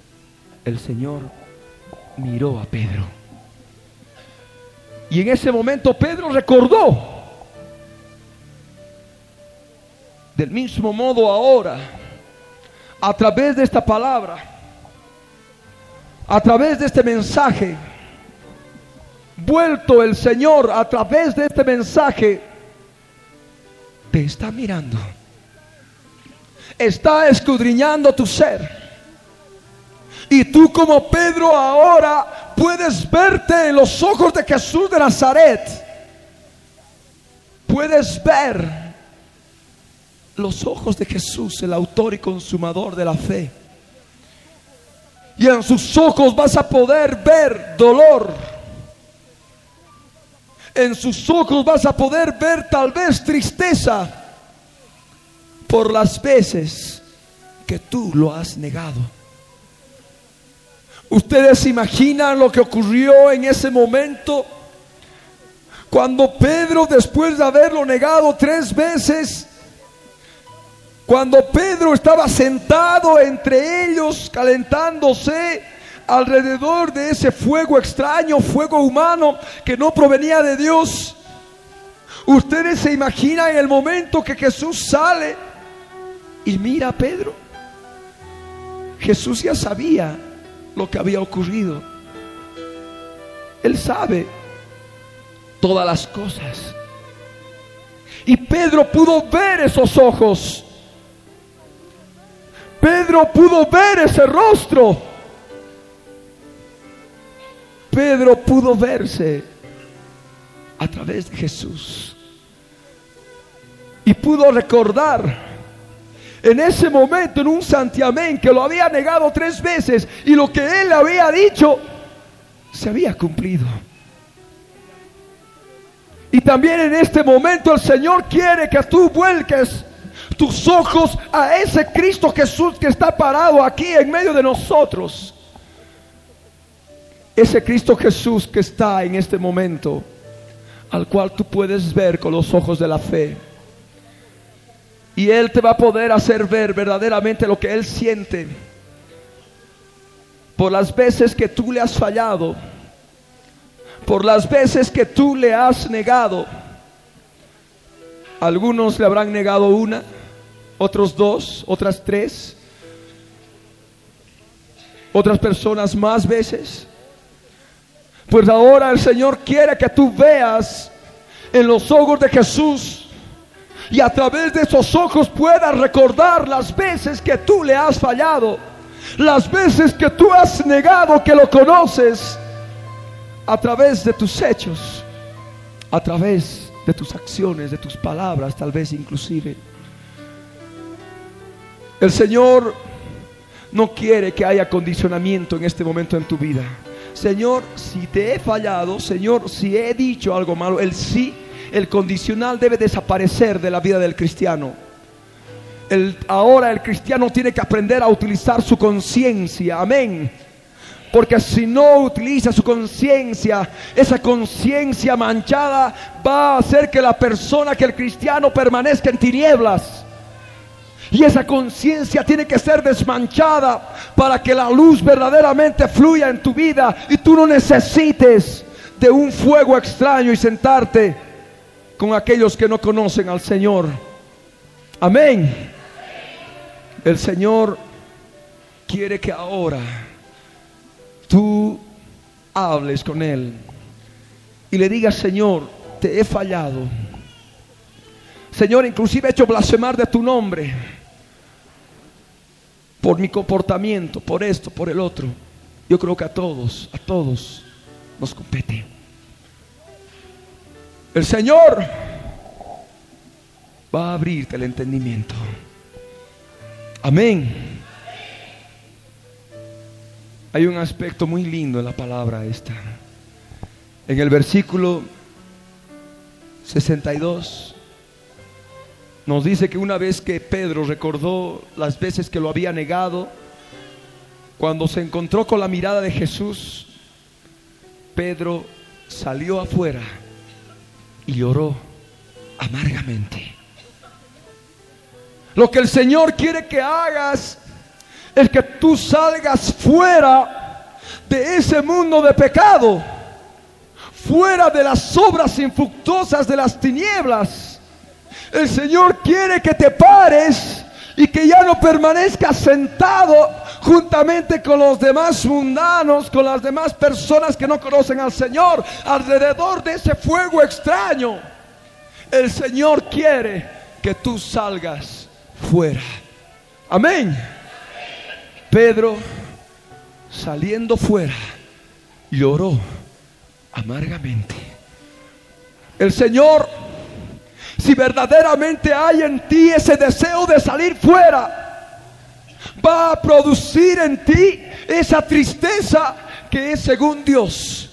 B: el Señor miró a Pedro. Y en ese momento Pedro recordó, del mismo modo ahora, a través de esta palabra, a través de este mensaje, vuelto el Señor a través de este mensaje, te está mirando. Está escudriñando tu ser. Y tú como Pedro ahora puedes verte en los ojos de Jesús de Nazaret. Puedes ver los ojos de Jesús, el autor y consumador de la fe. Y en sus ojos vas a poder ver dolor en sus ojos vas a poder ver tal vez tristeza por las veces que tú lo has negado. Ustedes imaginan lo que ocurrió en ese momento cuando Pedro, después de haberlo negado tres veces, cuando Pedro estaba sentado entre ellos calentándose, alrededor de ese fuego extraño, fuego humano que no provenía de Dios. Ustedes se imaginan el momento que Jesús sale y mira a Pedro. Jesús ya sabía lo que había ocurrido. Él sabe todas las cosas. Y Pedro pudo ver esos ojos. Pedro pudo ver ese rostro. Pedro pudo verse a través de Jesús. Y pudo recordar en ese momento en un santiamén que lo había negado tres veces y lo que él había dicho se había cumplido. Y también en este momento el Señor quiere que tú vuelques tus ojos a ese Cristo Jesús que está parado aquí en medio de nosotros ese Cristo Jesús que está en este momento, al cual tú puedes ver con los ojos de la fe. Y Él te va a poder hacer ver verdaderamente lo que Él siente por las veces que tú le has fallado, por las veces que tú le has negado. Algunos le habrán negado una, otros dos, otras tres, otras personas más veces. Pues ahora el Señor quiere que tú veas en los ojos de Jesús y a través de esos ojos puedas recordar las veces que tú le has fallado. Las veces que tú has negado que lo conoces a través de tus hechos, a través de tus acciones, de tus palabras, tal vez inclusive. El Señor no quiere que haya condicionamiento en este momento en tu vida. Señor, si te he fallado, Señor, si he dicho algo malo, el sí, el condicional debe desaparecer de la vida del cristiano. Ahora el cristiano tiene que aprender a utilizar su conciencia. Amén. Porque si no utiliza su conciencia, esa conciencia manchada va a hacer que la persona, que el cristiano permanezca en tinieblas. Y esa conciencia tiene que ser desmanchada para que la luz verdaderamente fluya en tu vida y tú no necesites de un fuego extraño y sentarte con aquellos que no conocen al Señor. Amén. El Señor quiere que ahora tú hables con Él y le digas, Señor, te he fallado. Señor, inclusive he hecho blasfemar de tu nombre por mi comportamiento, por esto, por el otro. Yo creo que a todos, a todos nos compete. El Señor va a abrirte el entendimiento. Amén. Hay un aspecto muy lindo en la palabra esta. En el versículo 62 nos dice que una vez que Pedro recordó las veces que lo había negado, cuando se encontró con la mirada de Jesús, Pedro salió afuera y lloró amargamente. Lo que el Señor quiere que hagas es que tú salgas fuera de ese mundo de pecado, fuera de las obras infructuosas de las tinieblas. El Señor quiere que te pares y que ya no permanezcas sentado juntamente con los demás mundanos, con las demás personas que no conocen al Señor, alrededor de ese fuego extraño. El Señor quiere que tú salgas fuera. Amén. Pedro, saliendo fuera, lloró amargamente. El Señor, si verdaderamente hay en ti ese deseo de salir fuera, va a producir en ti esa tristeza que es según Dios,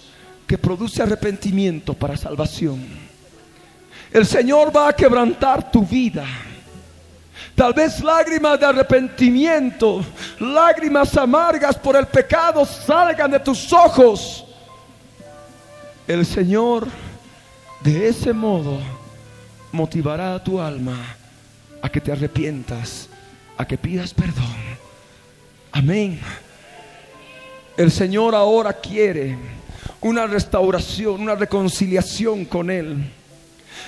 B: que produce arrepentimiento para salvación. El Señor va a quebrantar tu vida. Tal vez lágrimas de arrepentimiento, lágrimas amargas por el pecado salgan de tus ojos. El Señor de ese modo motivará a tu alma a que te arrepientas, a que pidas perdón. Amén. El Señor ahora quiere una restauración, una reconciliación con Él.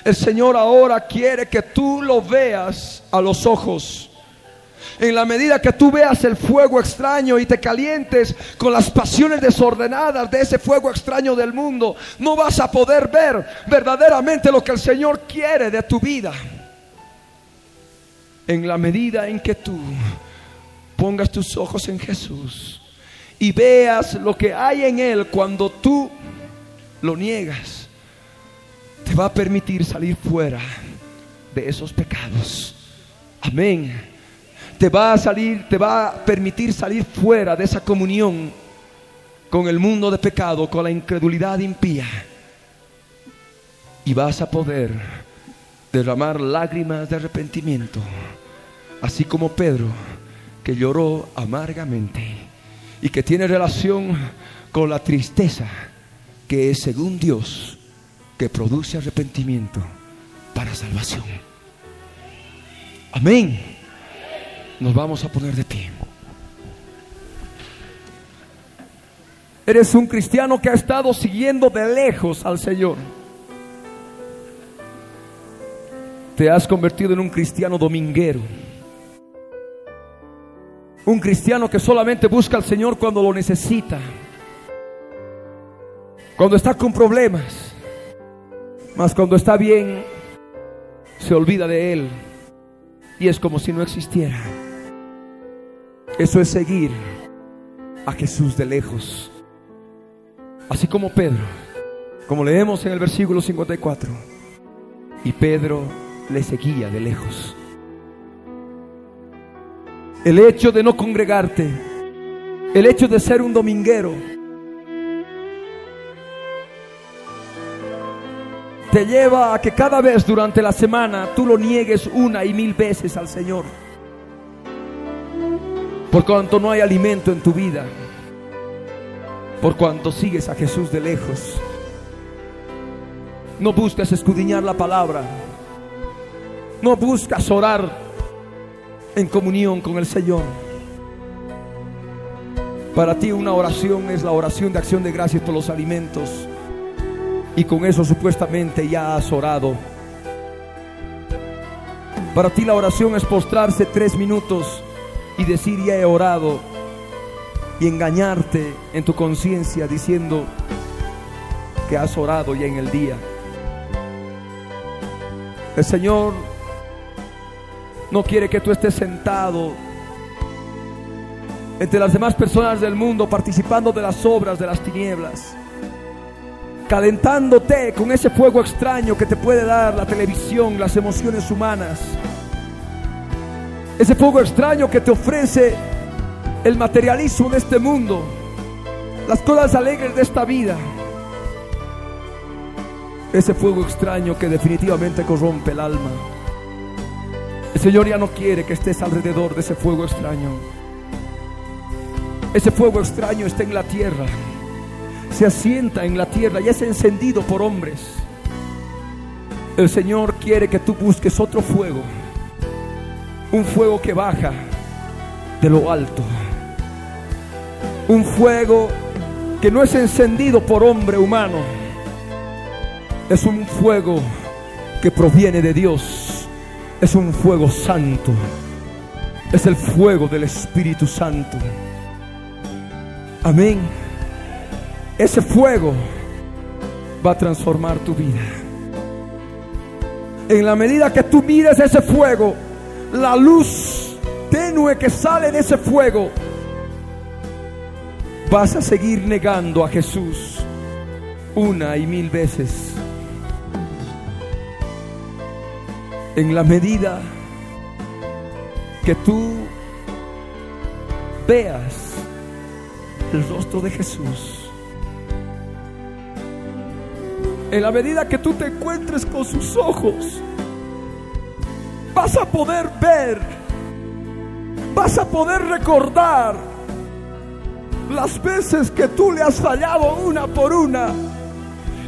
B: El Señor ahora quiere que tú lo veas a los ojos. En la medida que tú veas el fuego extraño y te calientes con las pasiones desordenadas de ese fuego extraño del mundo, no vas a poder ver verdaderamente lo que el Señor quiere de tu vida. En la medida en que tú pongas tus ojos en Jesús y veas lo que hay en Él cuando tú lo niegas te va a permitir salir fuera de esos pecados. Amén. Te va a salir, te va a permitir salir fuera de esa comunión con el mundo de pecado, con la incredulidad impía. Y vas a poder derramar lágrimas de arrepentimiento, así como Pedro, que lloró amargamente y que tiene relación con la tristeza que es según Dios que produce arrepentimiento para salvación. Amén. Nos vamos a poner de pie. Eres un cristiano que ha estado siguiendo de lejos al Señor. Te has convertido en un cristiano dominguero. Un cristiano que solamente busca al Señor cuando lo necesita. Cuando está con problemas mas cuando está bien, se olvida de Él y es como si no existiera. Eso es seguir a Jesús de lejos. Así como Pedro, como leemos en el versículo 54. Y Pedro le seguía de lejos. El hecho de no congregarte, el hecho de ser un dominguero, te lleva a que cada vez durante la semana tú lo niegues una y mil veces al Señor. Por cuanto no hay alimento en tu vida, por cuanto sigues a Jesús de lejos. No buscas escudriñar la palabra. No buscas orar en comunión con el Señor. Para ti una oración es la oración de acción de gracias por los alimentos. Y con eso supuestamente ya has orado. Para ti la oración es postrarse tres minutos y decir ya he orado. Y engañarte en tu conciencia diciendo que has orado ya en el día. El Señor no quiere que tú estés sentado entre las demás personas del mundo participando de las obras de las tinieblas, calentándote con ese fuego extraño que te puede dar la televisión, las emociones humanas, ese fuego extraño que te ofrece el materialismo de este mundo, las cosas alegres de esta vida, ese fuego extraño que definitivamente corrompe el alma. El Señor ya no quiere que estés alrededor de ese fuego extraño. Ese fuego extraño está en la tierra. Se asienta en la tierra y es encendido por hombres. El Señor quiere que tú busques otro fuego. Un fuego que baja de lo alto. Un fuego que no es encendido por hombre humano. Es un fuego que proviene de Dios es un fuego santo. Es el fuego del Espíritu Santo. Amén. Ese fuego va a transformar tu vida. En la medida que tú mires ese fuego, la luz tenue que sale de ese fuego, vas a seguir negando a Jesús una y mil veces. En la medida que tú veas el rostro de Jesús. En la medida que tú te encuentres con sus ojos, vas a poder ver, vas a poder recordar las veces que tú le has fallado una por una.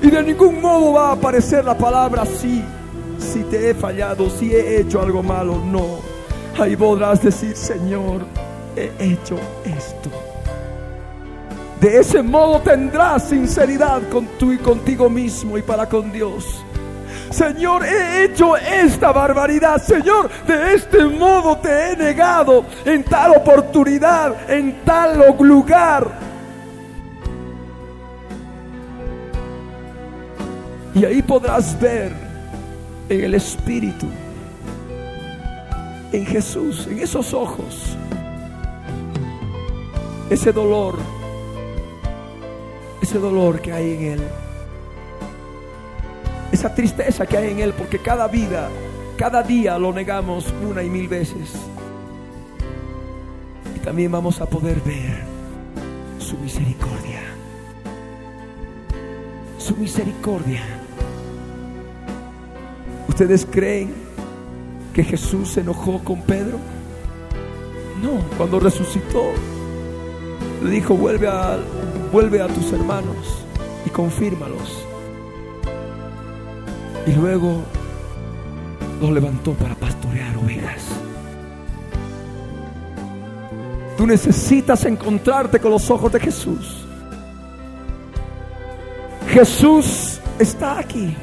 B: Y de ningún modo va a aparecer la palabra sí si te he fallado, si he hecho algo malo, no. Ahí podrás decir, Señor, he hecho esto. De ese modo tendrás sinceridad con tú y contigo mismo y para con Dios. Señor, he hecho esta barbaridad. Señor, de este modo te he negado en tal oportunidad, en tal lugar. Y ahí podrás ver en el Espíritu, en Jesús, en esos ojos, ese dolor, ese dolor que hay en Él, esa tristeza que hay en Él, porque cada vida, cada día lo negamos una y mil veces. Y también vamos a poder ver su misericordia, su misericordia ¿Ustedes creen que Jesús se enojó con Pedro? No, cuando resucitó, le dijo, vuelve a, vuelve a tus hermanos y confírmalos. Y luego los levantó para pastorear ovejas. Tú necesitas encontrarte con los ojos de Jesús. Jesús está aquí.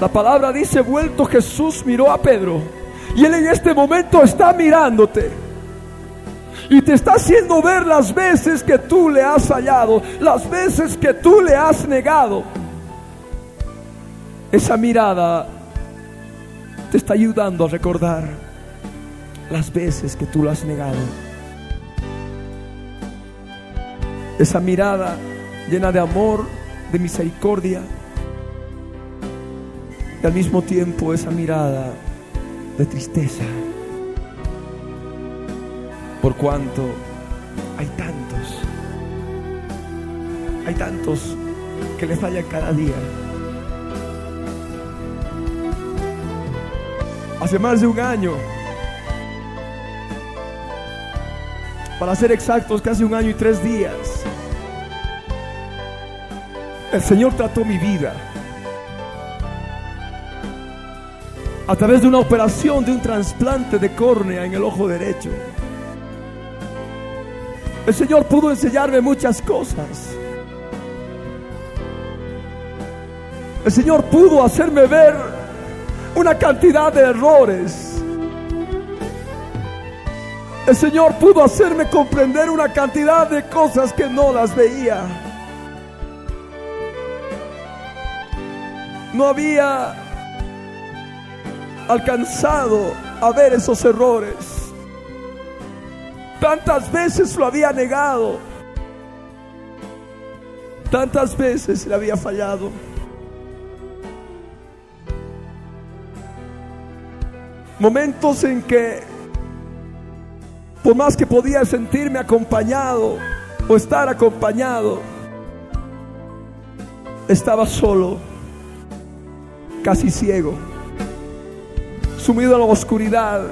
B: La palabra dice, vuelto Jesús miró a Pedro. Y él en este momento está mirándote. Y te está haciendo ver las veces que tú le has fallado, las veces que tú le has negado. Esa mirada te está ayudando a recordar las veces que tú lo has negado. Esa mirada llena de amor, de misericordia, y al mismo tiempo esa mirada de tristeza. Por cuanto hay tantos, hay tantos que le fallan cada día. Hace más de un año, para ser exactos, casi un año y tres días, el Señor trató mi vida. A través de una operación de un trasplante de córnea en el ojo derecho. El Señor pudo enseñarme muchas cosas. El Señor pudo hacerme ver una cantidad de errores. El Señor pudo hacerme comprender una cantidad de cosas que no las veía. No había alcanzado a ver esos errores. Tantas veces lo había negado. Tantas veces le había fallado. Momentos en que, por más que podía sentirme acompañado o estar acompañado, estaba solo, casi ciego sumido en la oscuridad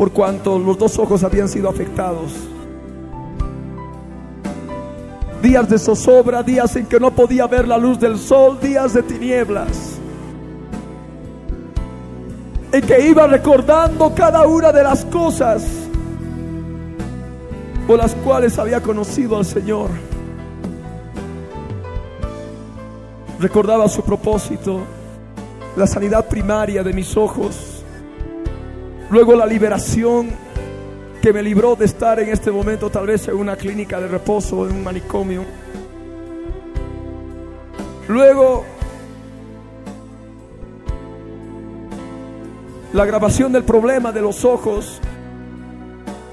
B: por cuanto los dos ojos habían sido afectados. Días de zozobra, días en que no podía ver la luz del sol, días de tinieblas. En que iba recordando cada una de las cosas por las cuales había conocido al Señor. Recordaba su propósito la sanidad primaria de mis ojos, luego la liberación que me libró de estar en este momento tal vez en una clínica de reposo, en un manicomio. Luego la grabación del problema de los ojos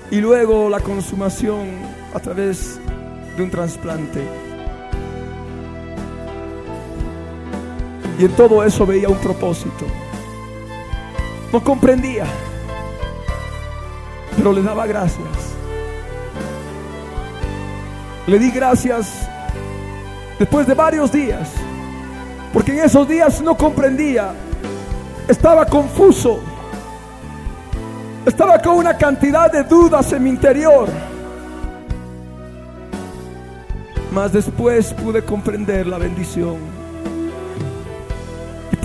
B: y luego la consumación a través de un trasplante. Y en todo eso veía un propósito. No comprendía, pero le daba gracias. Le di gracias después de varios días, porque en esos días no comprendía, estaba confuso, estaba con una cantidad de dudas en mi interior. Mas después pude comprender la bendición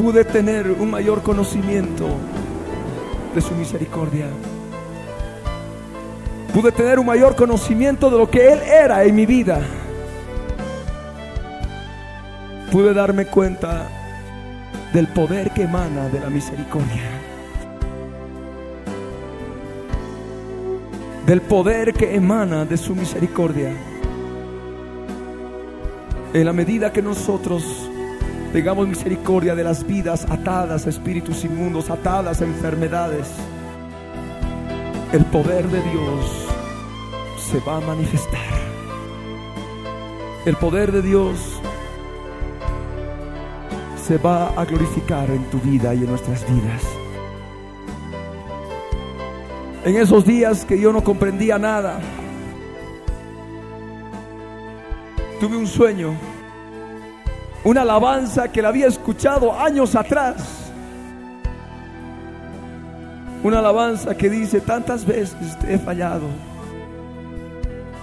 B: pude tener un mayor conocimiento de su misericordia. Pude tener un mayor conocimiento de lo que Él era en mi vida. Pude darme cuenta del poder que emana de la misericordia. Del poder que emana de su misericordia. En la medida que nosotros Tengamos misericordia de las vidas atadas a espíritus inmundos, atadas a enfermedades. El poder de Dios se va a manifestar. El poder de Dios se va a glorificar en tu vida y en nuestras vidas. En esos días que yo no comprendía nada, tuve un sueño una alabanza que la había escuchado años atrás. Una alabanza que dice, tantas veces te he fallado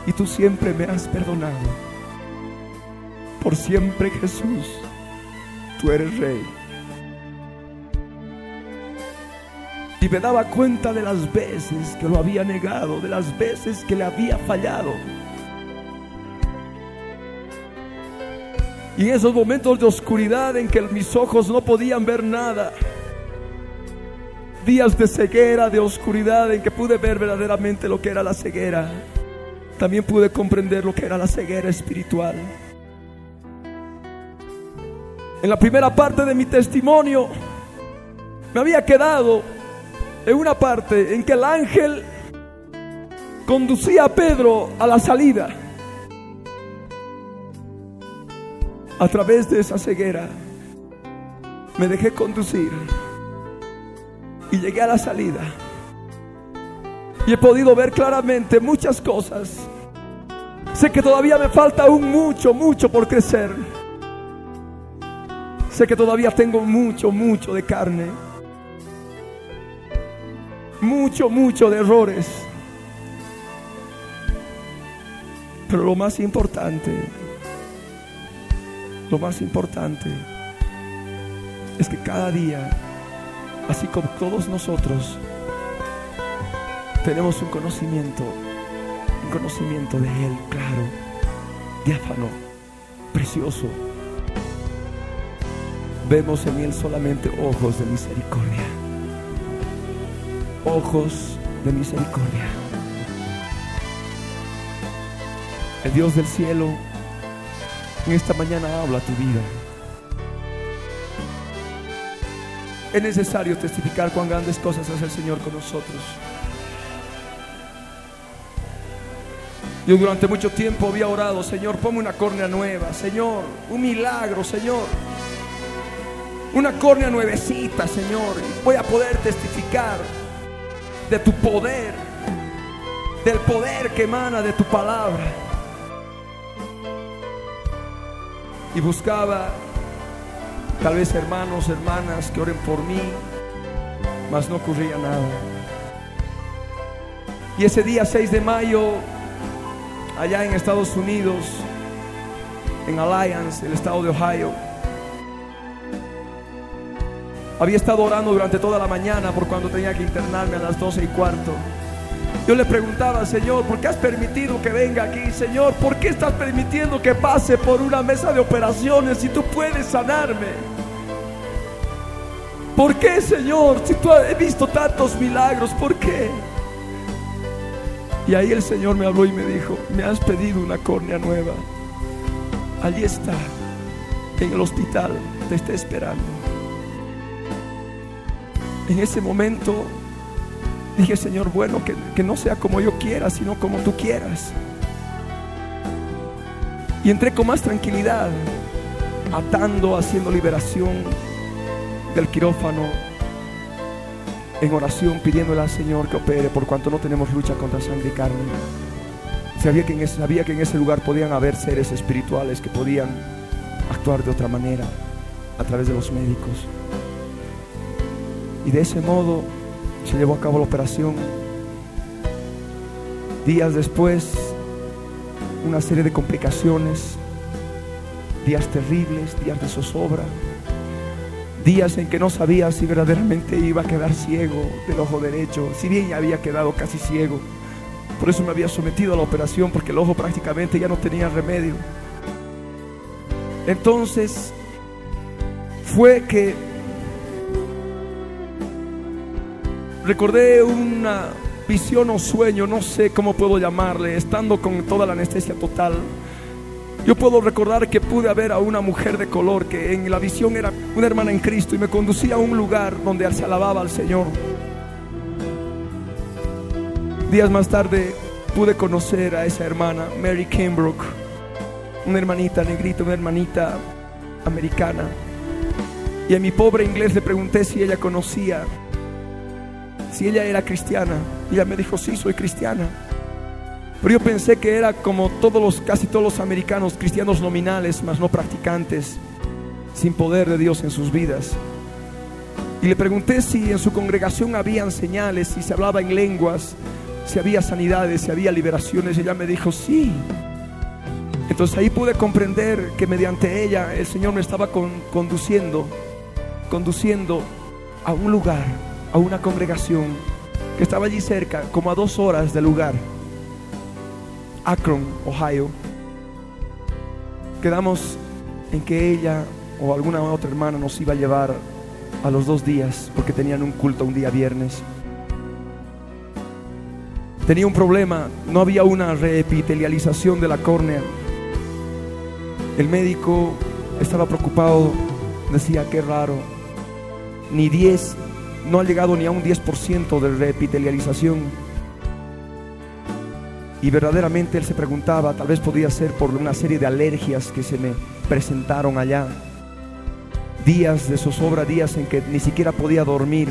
B: y tú siempre me has perdonado. Por siempre Jesús, tú eres rey. Y me daba cuenta de las veces que lo había negado, de las veces que le había fallado. Y esos momentos de oscuridad en que mis ojos no podían ver nada, días de ceguera, de oscuridad en que pude ver verdaderamente lo que era la ceguera, también pude comprender lo que era la ceguera espiritual. En la primera parte de mi testimonio me había quedado en una parte en que el ángel conducía a Pedro a la salida. A través de esa ceguera me dejé conducir y llegué a la salida. Y he podido ver claramente muchas cosas. Sé que todavía me falta aún mucho, mucho por crecer. Sé que todavía tengo mucho, mucho de carne. Mucho, mucho de errores. Pero lo más importante, lo más importante es que cada día, así como todos nosotros, tenemos un conocimiento, un conocimiento de Él, claro, diáfano, precioso. Vemos en Él solamente ojos de misericordia, ojos de misericordia. El Dios del cielo en esta mañana habla tu vida. Es necesario testificar cuán grandes cosas hace el Señor con nosotros. Yo durante mucho tiempo había orado, Señor, ponme una córnea nueva, Señor, un milagro, Señor. Una córnea nuevecita, Señor. Voy a poder testificar de tu poder, del poder que emana de tu palabra. Y buscaba Tal vez hermanos, hermanas que oren por mí, mas no ocurría nada. Y ese día 6 de mayo, allá en Estados Unidos, en Alliance, el estado de Ohio, había estado orando durante toda la mañana por cuando tenía que internarme a las 12 y cuarto. Yo le preguntaba, Señor, ¿por qué has permitido que venga aquí? Señor, ¿por qué estás permitiendo que pase por una mesa de operaciones si tú puedes sanarme? ¿Por qué, Señor? Si tú has visto tantos milagros, ¿por qué? Y ahí el Señor me habló y me dijo, me has pedido una córnea nueva. Allí está, en el hospital, te está esperando. En ese momento Dije, Señor, bueno, que, que no sea como yo quiera, sino como tú quieras. Y entré con más tranquilidad, atando, haciendo liberación del quirófano, en oración, pidiéndole al Señor que opere, por cuanto no tenemos lucha contra sangre y carne. Sabía que, sabía que en ese lugar podían haber seres espirituales que podían actuar de otra manera a través de los médicos. Y de ese modo se llevó a cabo la operación. Días después, una serie de complicaciones, días terribles, días de zozobra, días en que no sabía si verdaderamente iba a quedar ciego del ojo derecho, si bien ya había quedado casi ciego. Por eso me había sometido a la operación, porque el ojo prácticamente ya no tenía remedio. Entonces, fue que Recordé una visión o sueño, no sé cómo puedo llamarle, estando con toda la anestesia total. Yo puedo recordar que pude ver a una mujer de color que en la visión era una hermana en Cristo y me conducía a un lugar donde se alababa al Señor. Días más tarde pude conocer a esa hermana, Mary Kimbrook, una hermanita negrita, una hermanita americana. Y a mi pobre inglés le pregunté si ella conocía si ella era cristiana. Ella me dijo, sí, soy cristiana. Pero yo pensé que era como todos los, casi todos los americanos, cristianos nominales, mas no practicantes, sin poder de Dios en sus vidas. Y le pregunté si en su congregación habían señales, si se hablaba en lenguas, si había sanidades, si había liberaciones. Y ella me dijo, sí. Entonces ahí pude comprender que mediante ella el Señor me estaba conduciendo, conduciendo a un lugar a una congregación que estaba allí cerca, como a dos horas del lugar, Akron, Ohio. Quedamos en que ella o alguna otra hermana nos iba a llevar a los dos días, porque tenían un culto un día viernes. Tenía un problema, no había una reepitelialización de la córnea. El médico estaba preocupado, decía, qué raro, ni 10 no ha llegado ni a un 10% de repitelialización. Y verdaderamente él se preguntaba, tal vez podía ser por una serie de alergias que se me presentaron allá. Días de zozobra, días en que ni siquiera podía dormir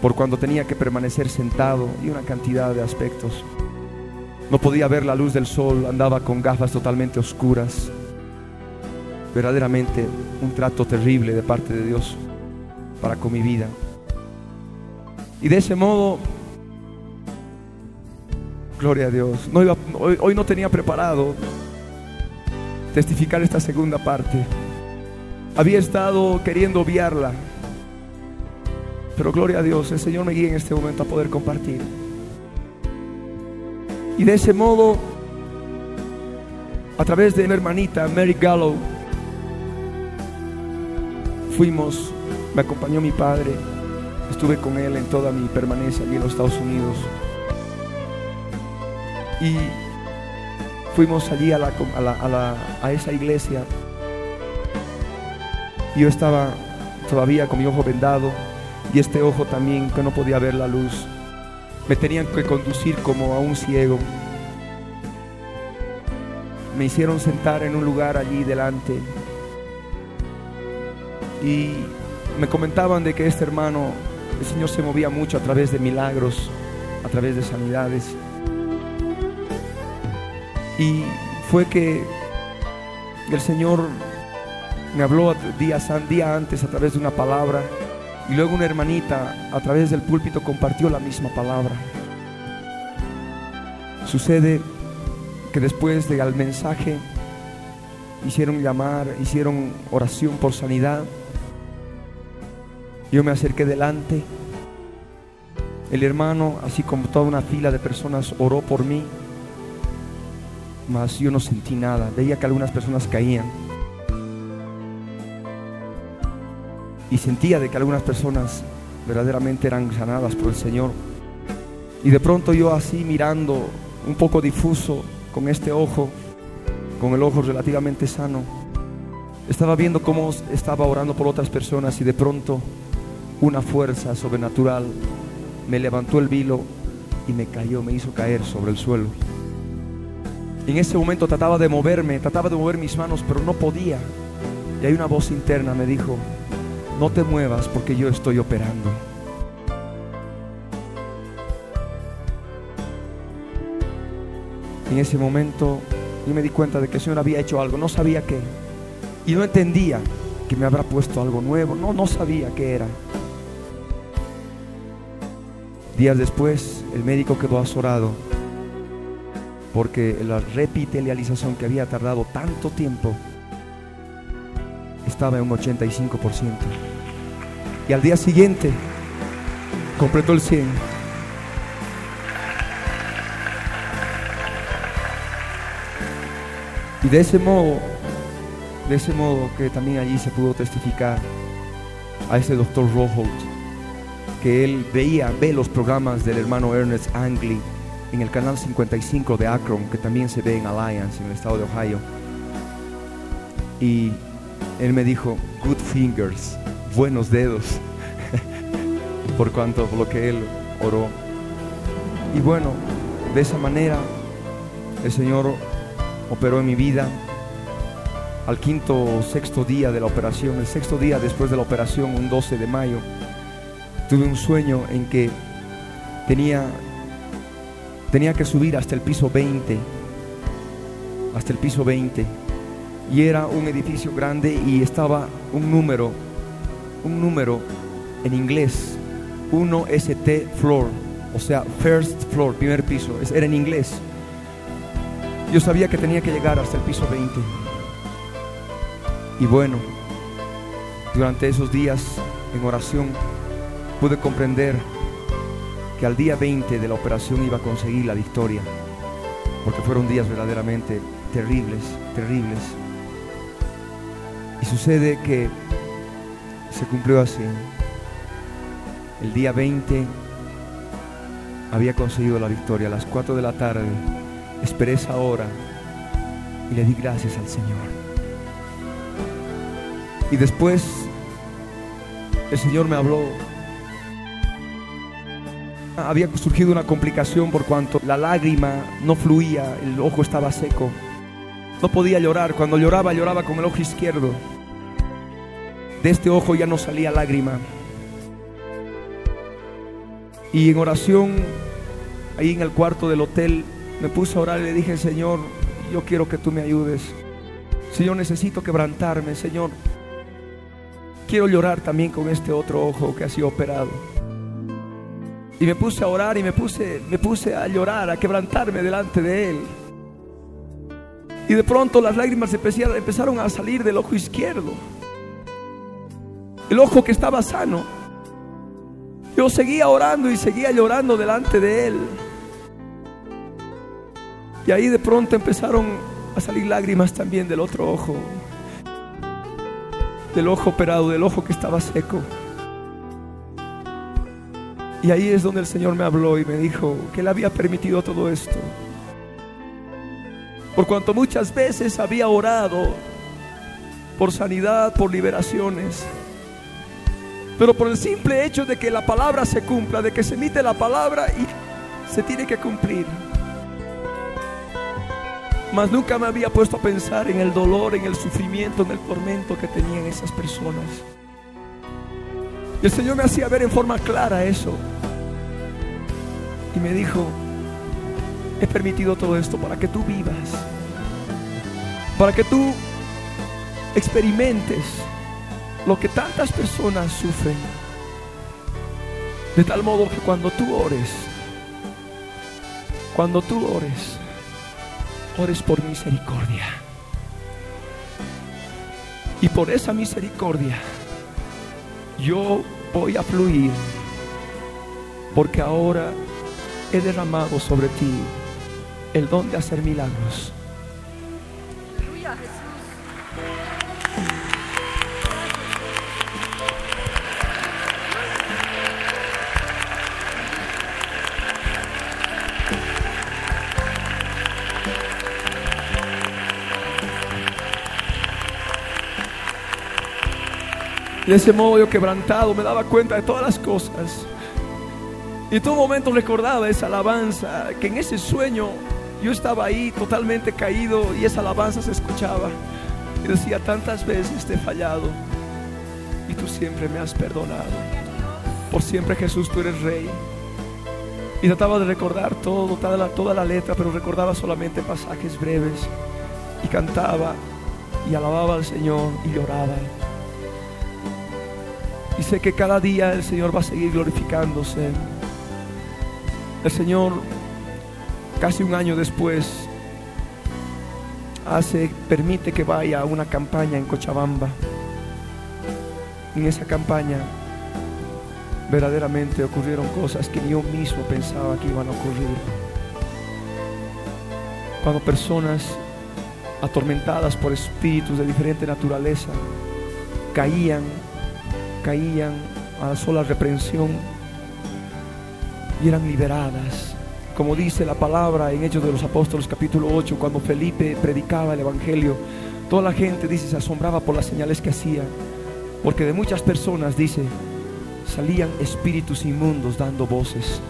B: por cuando tenía que permanecer sentado y una cantidad de aspectos. No podía ver la luz del sol, andaba con gafas totalmente oscuras. Verdaderamente un trato terrible de parte de Dios para con mi vida. Y de ese modo, gloria a Dios, no hoy, hoy no tenía preparado testificar esta segunda parte. Había estado queriendo obviarla, pero gloria a Dios, el Señor me guía en este momento a poder compartir. Y de ese modo, a través de mi hermanita Mary Gallo, fuimos, me acompañó mi padre, estuve con él en toda mi permanencia aquí en los Estados Unidos. Y fuimos allí a, a esa iglesia. Yo estaba todavía con mi ojo vendado y este ojo también que no podía ver la luz. Me tenían que conducir como a un ciego. Me hicieron sentar en un lugar allí delante. Y me comentaban de que este hermano, el Señor se movía mucho a través de milagros, a través de sanidades. Y fue que el Señor me habló día, día antes a través de una palabra y luego una hermanita a través del púlpito compartió la misma palabra. Sucede que después del mensaje hicieron llamar, hicieron oración por sanidad. Yo me acerqué delante. El hermano, así como toda una fila de personas, oró por mí. Mas yo no sentí nada. Veía que algunas personas caían. y sentía de que algunas personas verdaderamente eran sanadas por el Señor. Y de pronto yo así mirando un poco difuso con este ojo, con el ojo relativamente sano, estaba viendo cómo estaba orando por otras personas y de pronto una fuerza sobrenatural me levantó el vilo y me cayó, me hizo caer sobre el suelo. En ese momento trataba de moverme, trataba de mover mis manos, pero no podía. Y hay una voz interna me dijo, no te muevas porque yo estoy operando. En ese momento yo me di cuenta de que el Señor había hecho algo, no sabía qué. Y no entendía que me habrá puesto algo nuevo, no, no sabía qué era. Días después, el médico quedó azorado porque la repitelialización que había tardado tanto tiempo estaba en un 85%. Y al día siguiente completó el 100. Y de ese modo, de ese modo que también allí se pudo testificar a ese doctor Roholt, que él veía, ve los programas del hermano Ernest Angley en el canal 55 de Akron, que también se ve en Alliance, en el estado de Ohio. Y él me dijo, good fingers, buenos dedos, por cuanto, lo que él oró. Y bueno, de esa manera el Señor operó en mi vida al quinto o sexto día de la operación, el sexto día después de la operación, un 12 de mayo, tuve un sueño en que tenía, tenía que subir hasta el piso 20, hasta el piso 20 y era un edificio grande y estaba un número, un número en inglés, 1ST floor, o sea, first floor, primer piso, era en inglés. Yo sabía que tenía que llegar hasta el piso 20. Y bueno, durante esos días en oración pude comprender que al día 20 de la operación iba a conseguir la victoria, porque fueron días verdaderamente terribles, terribles. Y sucede que se cumplió así. El día 20 había conseguido la victoria. A las 4 de la tarde esperé esa hora y le di gracias al Señor. Y después el Señor me habló. Había surgido una complicación por cuanto la lágrima no fluía, el ojo estaba seco. No podía llorar, cuando lloraba lloraba con el ojo izquierdo. De este ojo ya no salía lágrima. Y en oración, ahí en el cuarto del hotel, me puse a orar y le dije, Señor, yo quiero que tú me ayudes. Señor, necesito quebrantarme, Señor. Quiero llorar también con este otro ojo que ha sido operado. Y me puse a orar y me puse, me puse a llorar, a quebrantarme delante de Él. Y de pronto las lágrimas empezaron a salir del ojo izquierdo. El ojo que estaba sano. Yo seguía orando y seguía llorando delante de Él. Y ahí de pronto empezaron a salir lágrimas también del otro ojo. Del ojo operado, del ojo que estaba seco. Y ahí es donde el Señor me habló y me dijo que Él había permitido todo esto. Por cuanto muchas veces había orado por sanidad, por liberaciones. Pero por el simple hecho de que la palabra se cumpla, de que se emite la palabra y se tiene que cumplir. Mas nunca me había puesto a pensar en el dolor, en el sufrimiento, en el tormento que tenían esas personas. Y el Señor me hacía ver en forma clara eso. Y me dijo, he permitido todo esto para que tú vivas. Para que tú experimentes lo que tantas personas sufren. De tal modo que cuando tú ores, cuando tú ores, ores por misericordia. Y por esa misericordia yo voy a fluir porque ahora he derramado sobre ti el don de hacer milagros. De ese modo yo quebrantado me daba cuenta de todas las cosas. Y todo momento recordaba esa alabanza, que en ese sueño yo estaba ahí totalmente caído y esa alabanza se escuchaba. Y decía, tantas veces te he fallado y tú siempre me has perdonado. Por siempre Jesús, tú eres rey. Y trataba de recordar todo, toda toda la letra, pero recordaba solamente pasajes breves. Y cantaba y alababa al Señor y lloraba. Y sé que cada día el Señor va a seguir glorificándose. El Señor, casi un año después, hace, permite que vaya a una campaña en Cochabamba. En esa campaña verdaderamente ocurrieron cosas que yo mismo pensaba que iban a ocurrir. Cuando personas atormentadas por espíritus de diferente naturaleza caían caían a la sola reprensión y eran liberadas. Como dice la palabra en Hechos de los Apóstoles capítulo 8, cuando Felipe predicaba el Evangelio, toda la gente dice se asombraba por las señales que hacía, porque de muchas personas dice salían espíritus inmundos dando voces.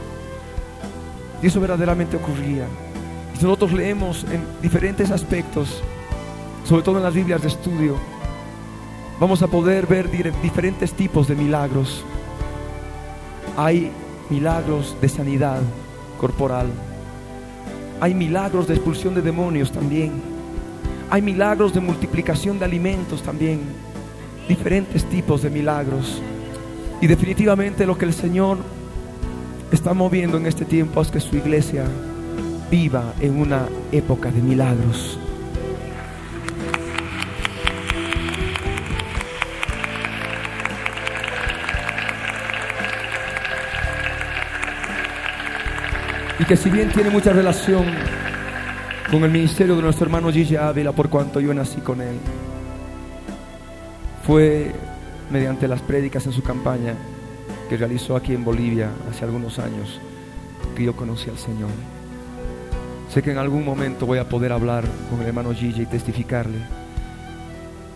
B: Y eso verdaderamente ocurría. Y nosotros leemos en diferentes aspectos, sobre todo en las Biblias de estudio, vamos a poder ver diferentes tipos de milagros. Hay milagros de sanidad corporal. Hay milagros de expulsión de demonios también. Hay milagros de multiplicación de alimentos también. Diferentes tipos de milagros. Y definitivamente lo que el Señor está moviendo en este tiempo es que su iglesia viva en una época de milagros. Y que si bien tiene mucha relación con el ministerio de nuestro hermano Gigi Ávila por cuanto yo nací con él, fue mediante las prédicas en su campaña que realizó aquí en Bolivia hace algunos años que yo conocí al Señor. Sé que en algún momento voy a poder hablar con el hermano Gigi y testificarle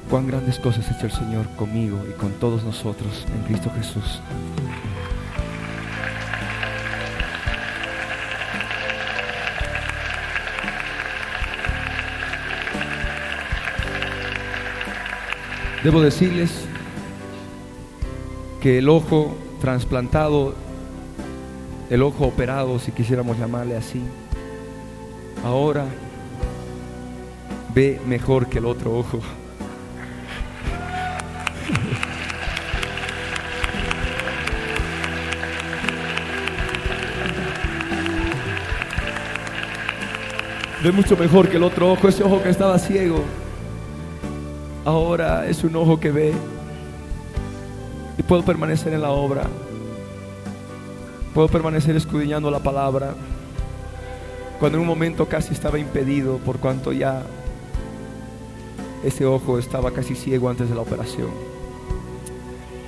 B: cuán grandes cosas ha hecho el Señor conmigo y con todos nosotros en Cristo Jesús. Debo decirles que el ojo trasplantado, el ojo operado, si quisiéramos llamarle así, ahora ve mejor que el otro ojo. Ve mucho mejor que el otro ojo, ese ojo que estaba ciego. Ahora es un ojo que ve y puedo permanecer en la obra. Puedo permanecer escudriñando la palabra. Cuando en un momento casi estaba impedido por cuanto ya ese ojo estaba casi ciego antes de la operación.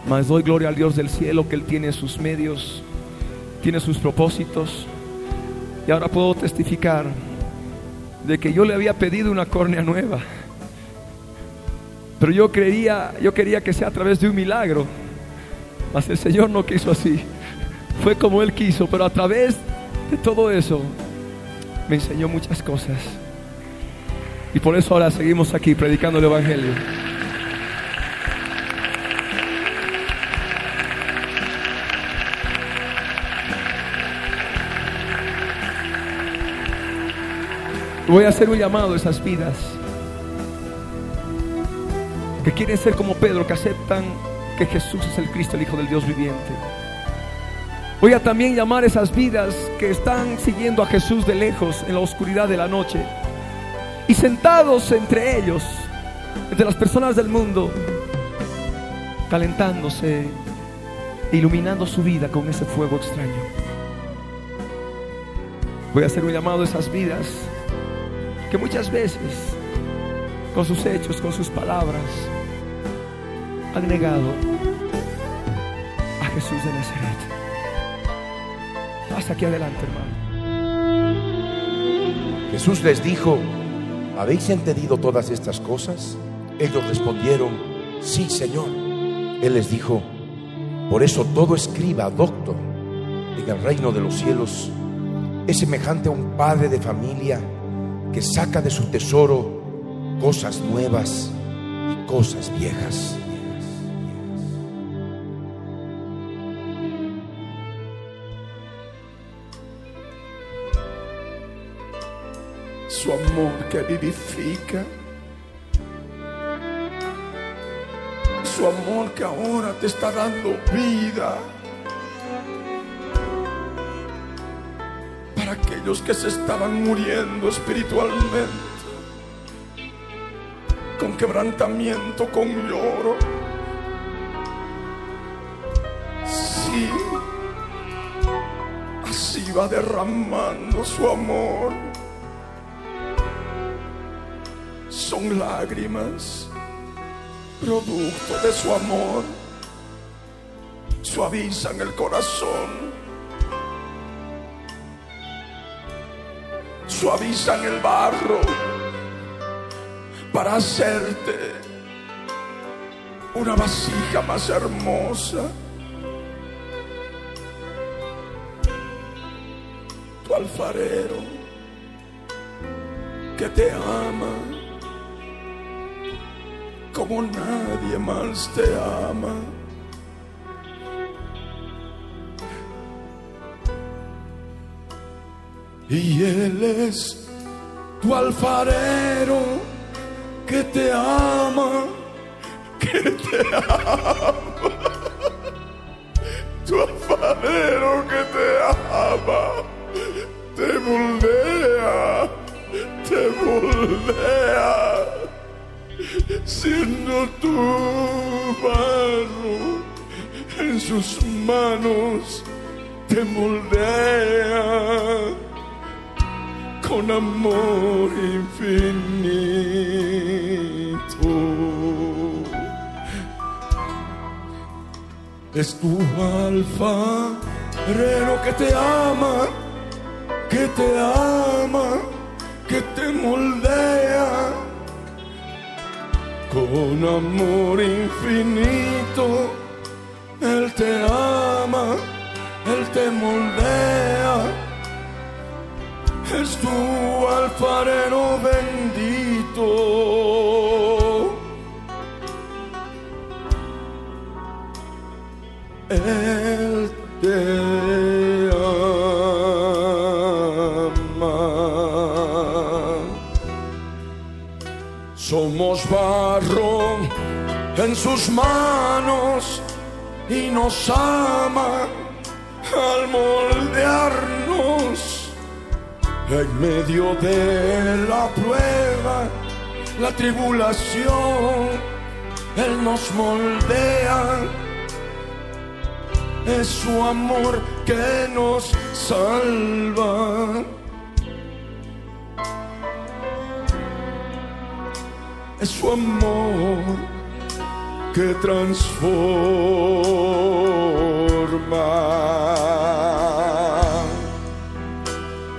B: Mas doy gloria al Dios del cielo que Él tiene sus medios, tiene sus propósitos. Y ahora puedo testificar de que yo le había pedido una córnea nueva. Pero yo creía, yo quería que sea a través de un milagro. Mas el Señor no quiso así. Fue como Él quiso, pero a través de todo eso me enseñó muchas cosas. Y por eso ahora seguimos aquí predicando el Evangelio. Voy a hacer un llamado a esas vidas que quieren ser como Pedro, que aceptan que Jesús es el Cristo, el Hijo del Dios viviente. Voy a también llamar esas vidas que están siguiendo a Jesús de lejos en la oscuridad de la noche y sentados entre ellos, entre las personas del mundo, calentándose, e iluminando su vida con ese fuego extraño. Voy a hacer un llamado a esas vidas que muchas veces, con sus hechos, con sus palabras, negado a Jesús de Nazaret. Hasta aquí adelante, hermano.
C: Jesús les dijo, ¿habéis entendido todas estas cosas? Ellos respondieron, sí, Señor. Él les dijo, por eso todo escriba, doctor, en el reino de los cielos es semejante a un padre de familia que saca de su tesoro cosas nuevas y cosas viejas.
D: Su amor que vivifica. Su amor que ahora te está dando vida. Para aquellos que se estaban muriendo espiritualmente. Con quebrantamiento, con lloro. Sí. Así va derramando su amor. Son lágrimas, producto de su amor. Suavizan el corazón. Suavizan el barro para hacerte una vasija más hermosa. Tu alfarero que te ama como nadie más te ama. Y Él es tu alfarero que te ama, que te ama. Tu alfarero que te ama, te moldea, te moldea siendo tu barro en sus manos te moldea con amor infinito. Es tu alfarero que te ama, que te ama, que te moldea
B: con amor infinito. Él te ama, Él te moldea. Es tu alfarero bendito. Él te. Somos barro en sus manos y nos ama al moldearnos en medio de la prueba, la tribulación. Él nos moldea es su amor que nos salva. Es su amor que transforma.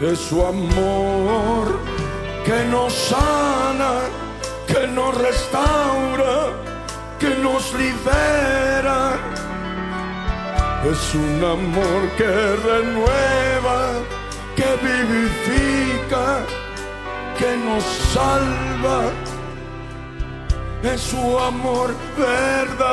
B: Es su amor que nos sana, que nos restaura, que nos libera es un amor que renueva, que vivifica, que nos salva. Es su amor verdadero.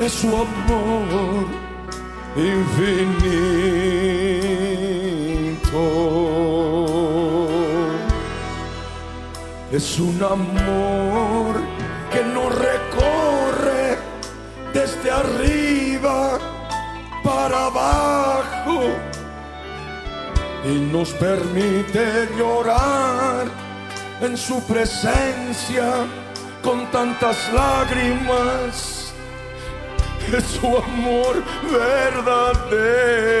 B: Es su amor infinito. Es un amor que nos recorre desde arriba para abajo y nos permite llorar en su presencia con tantas lágrimas. Es su amor verdadero.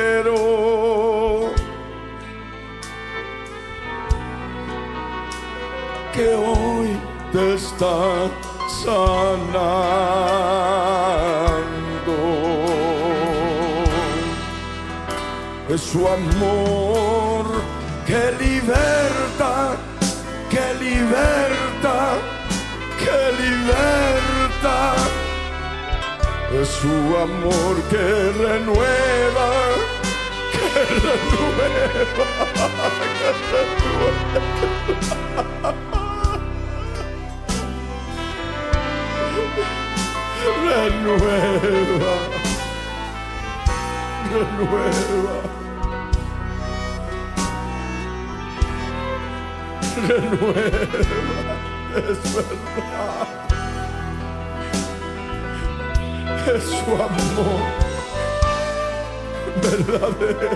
B: que hoy te está sanando. Es su amor liberta, que liberta. Es su amor que renueva, que renueva, que renueva. renueva, renueva, renueva, es verdad, es su amor. Verdadero,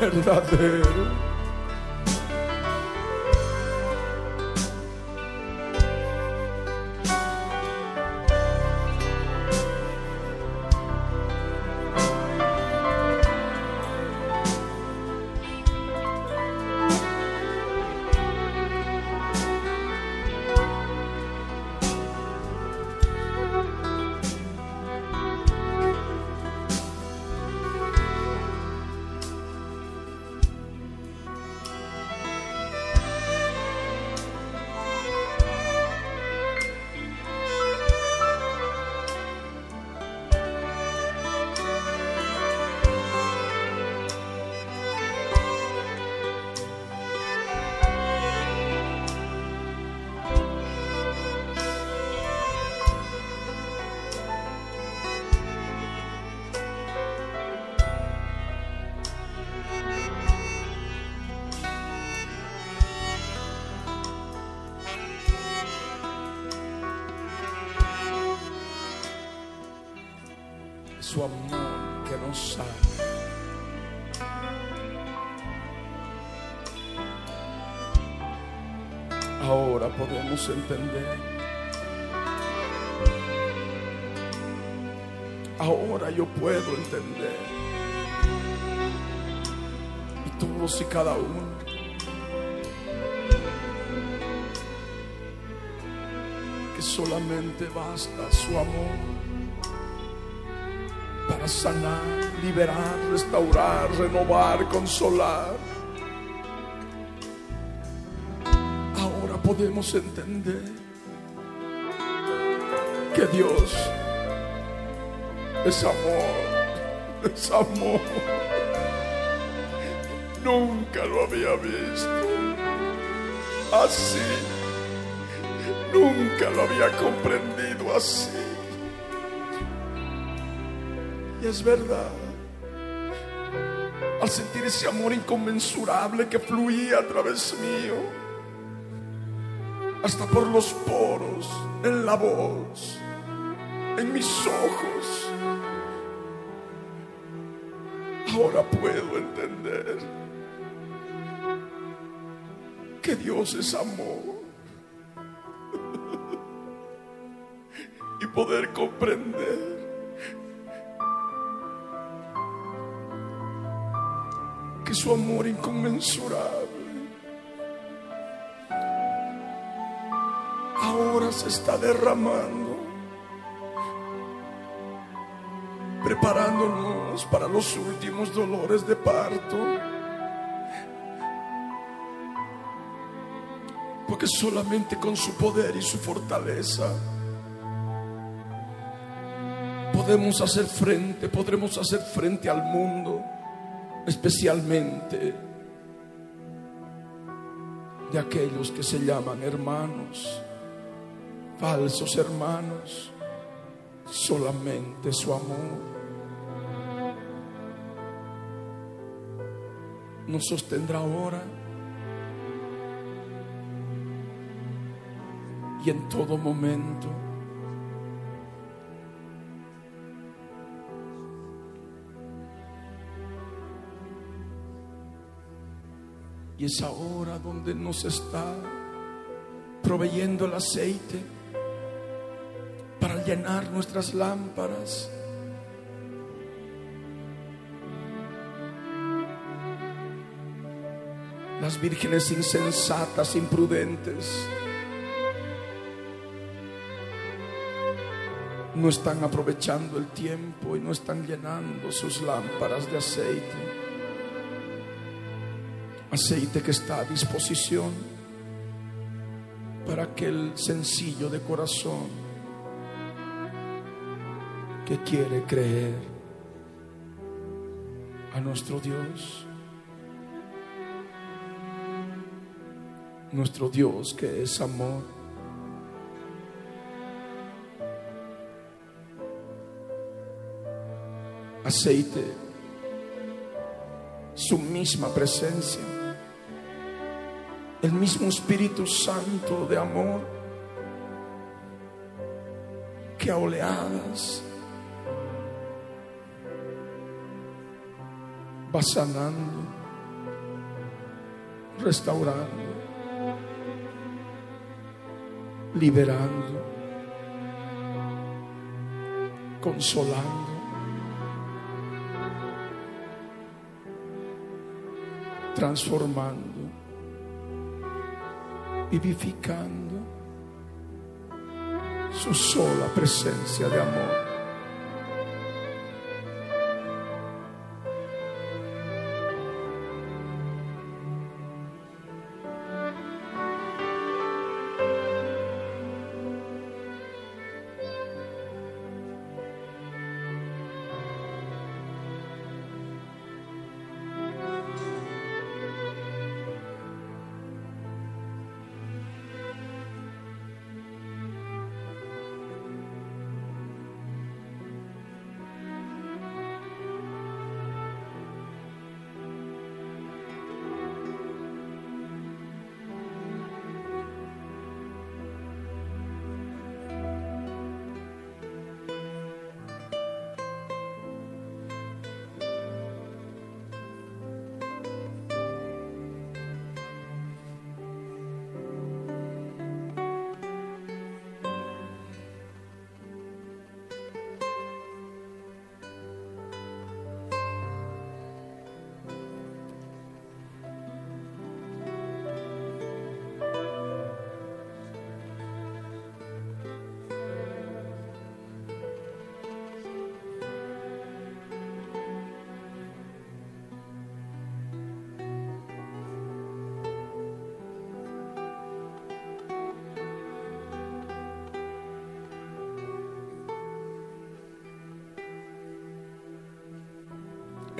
B: verdadero. Solamente basta su amor para sanar, liberar, restaurar, renovar, consolar. Ahora podemos entender que Dios es amor, es amor. Nunca lo había visto así. Nunca lo había comprendido así. Y es verdad. Al sentir ese amor inconmensurable que fluía a través mío, hasta por los poros, en la voz, en mis ojos, ahora puedo entender que Dios es amor. Poder comprender que su amor inconmensurable ahora se está derramando, preparándonos para los últimos dolores de parto. Porque solamente con su poder y su fortaleza podemos hacer frente, podremos hacer frente al mundo, especialmente de aquellos que se llaman hermanos, falsos hermanos, solamente su amor nos sostendrá ahora y en todo momento. Y es ahora donde nos está proveyendo el aceite para llenar nuestras lámparas. Las vírgenes insensatas, imprudentes, no están aprovechando el tiempo y no están llenando sus lámparas de aceite. Aceite que está a disposición para aquel sencillo de corazón que quiere creer a nuestro Dios. Nuestro Dios que es amor. Aceite, su misma presencia, el mismo Espíritu Santo de amor que a oleadas va sanando, restaurando, liberando, consolando. transformando, vivificando su sola presencia de amor.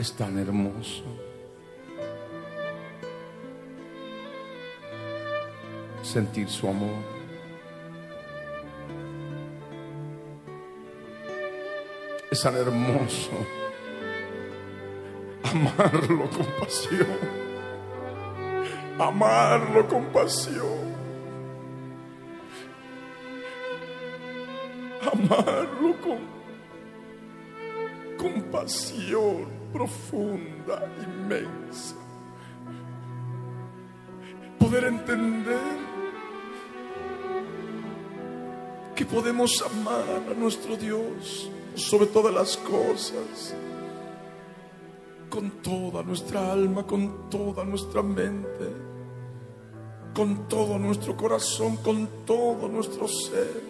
B: Es tan hermoso. Sentir su amor. Es tan hermoso amarlo con pasión. Amarlo con pasión. Que podemos amar a nuestro Dios sobre todas las cosas, con toda nuestra alma, con toda nuestra mente, con todo nuestro corazón, con todo nuestro ser.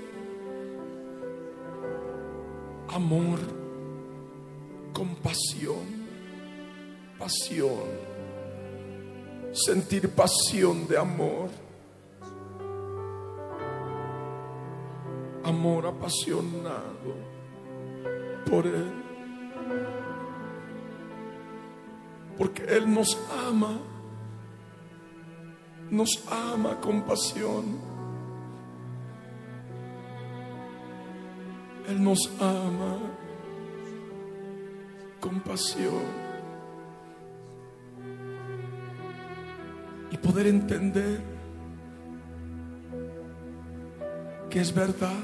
B: Amor, compasión, pasión, sentir pasión de amor. Amor apasionado por Él. Porque Él nos ama, nos ama con pasión. Él nos ama con pasión. Y poder entender que es verdad.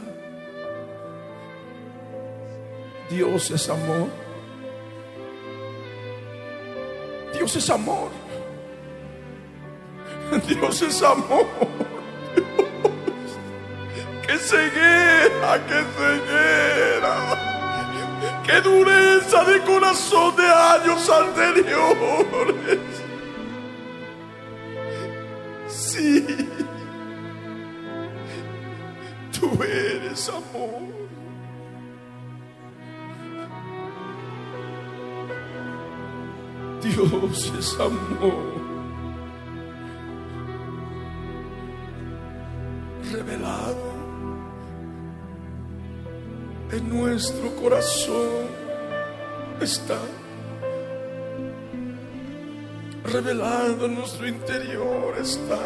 B: Dios es amor. Dios es amor. Dios es amor. Dios. Qué ceguera, qué ceguera. Qué dureza de corazón de años anteriores. Sí. Amor. Dios es amor. Revelado en nuestro corazón está. Revelado en nuestro interior está.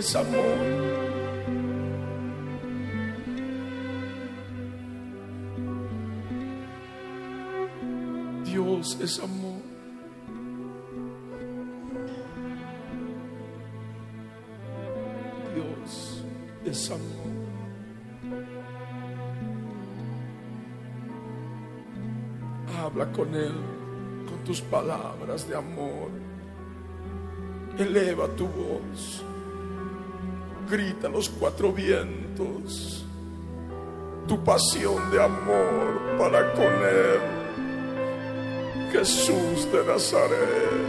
B: Es amor. Dios es amor. Dios es amor. Habla con Él con tus palabras de amor. Eleva tu voz. Grita los cuatro vientos tu pasión de amor para con Él. Jesús de Nazaret.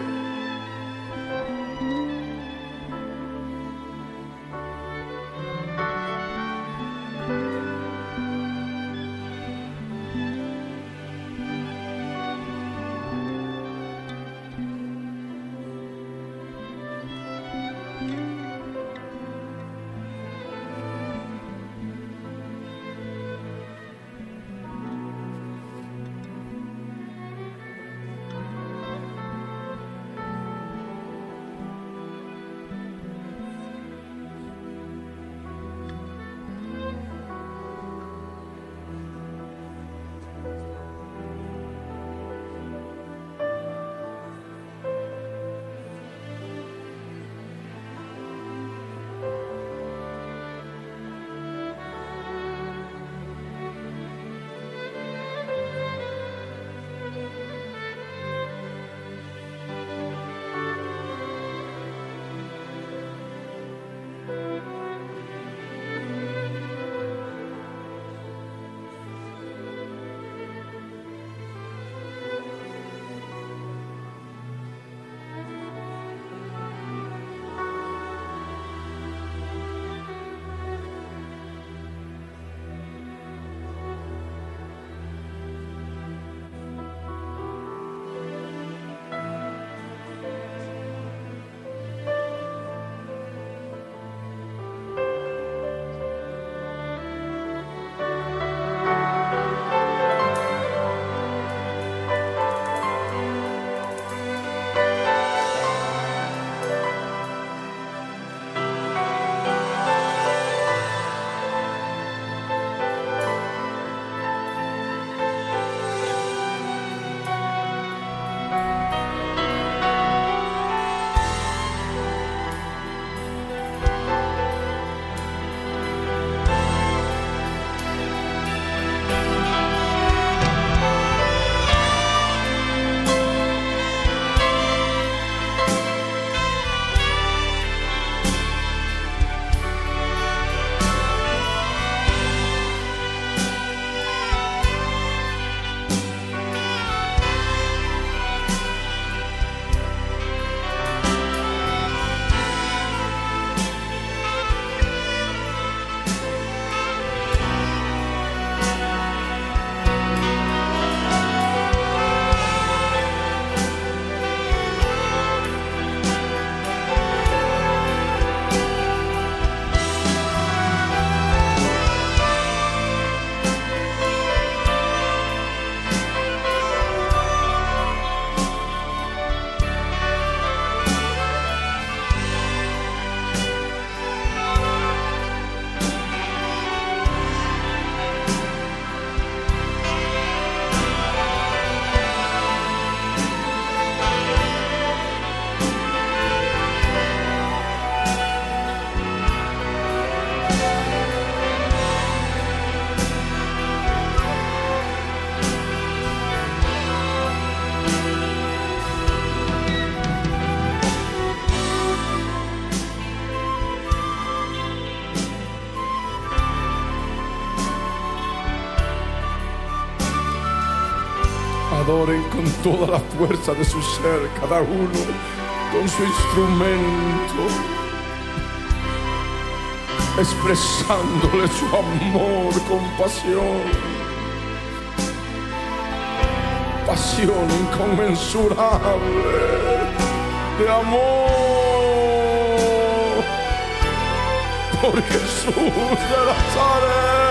B: Toda la fuerza de su ser, cada uno con su instrumento, expresándole su amor, compasión, pasión inconmensurable de amor por Jesús de Nazaret.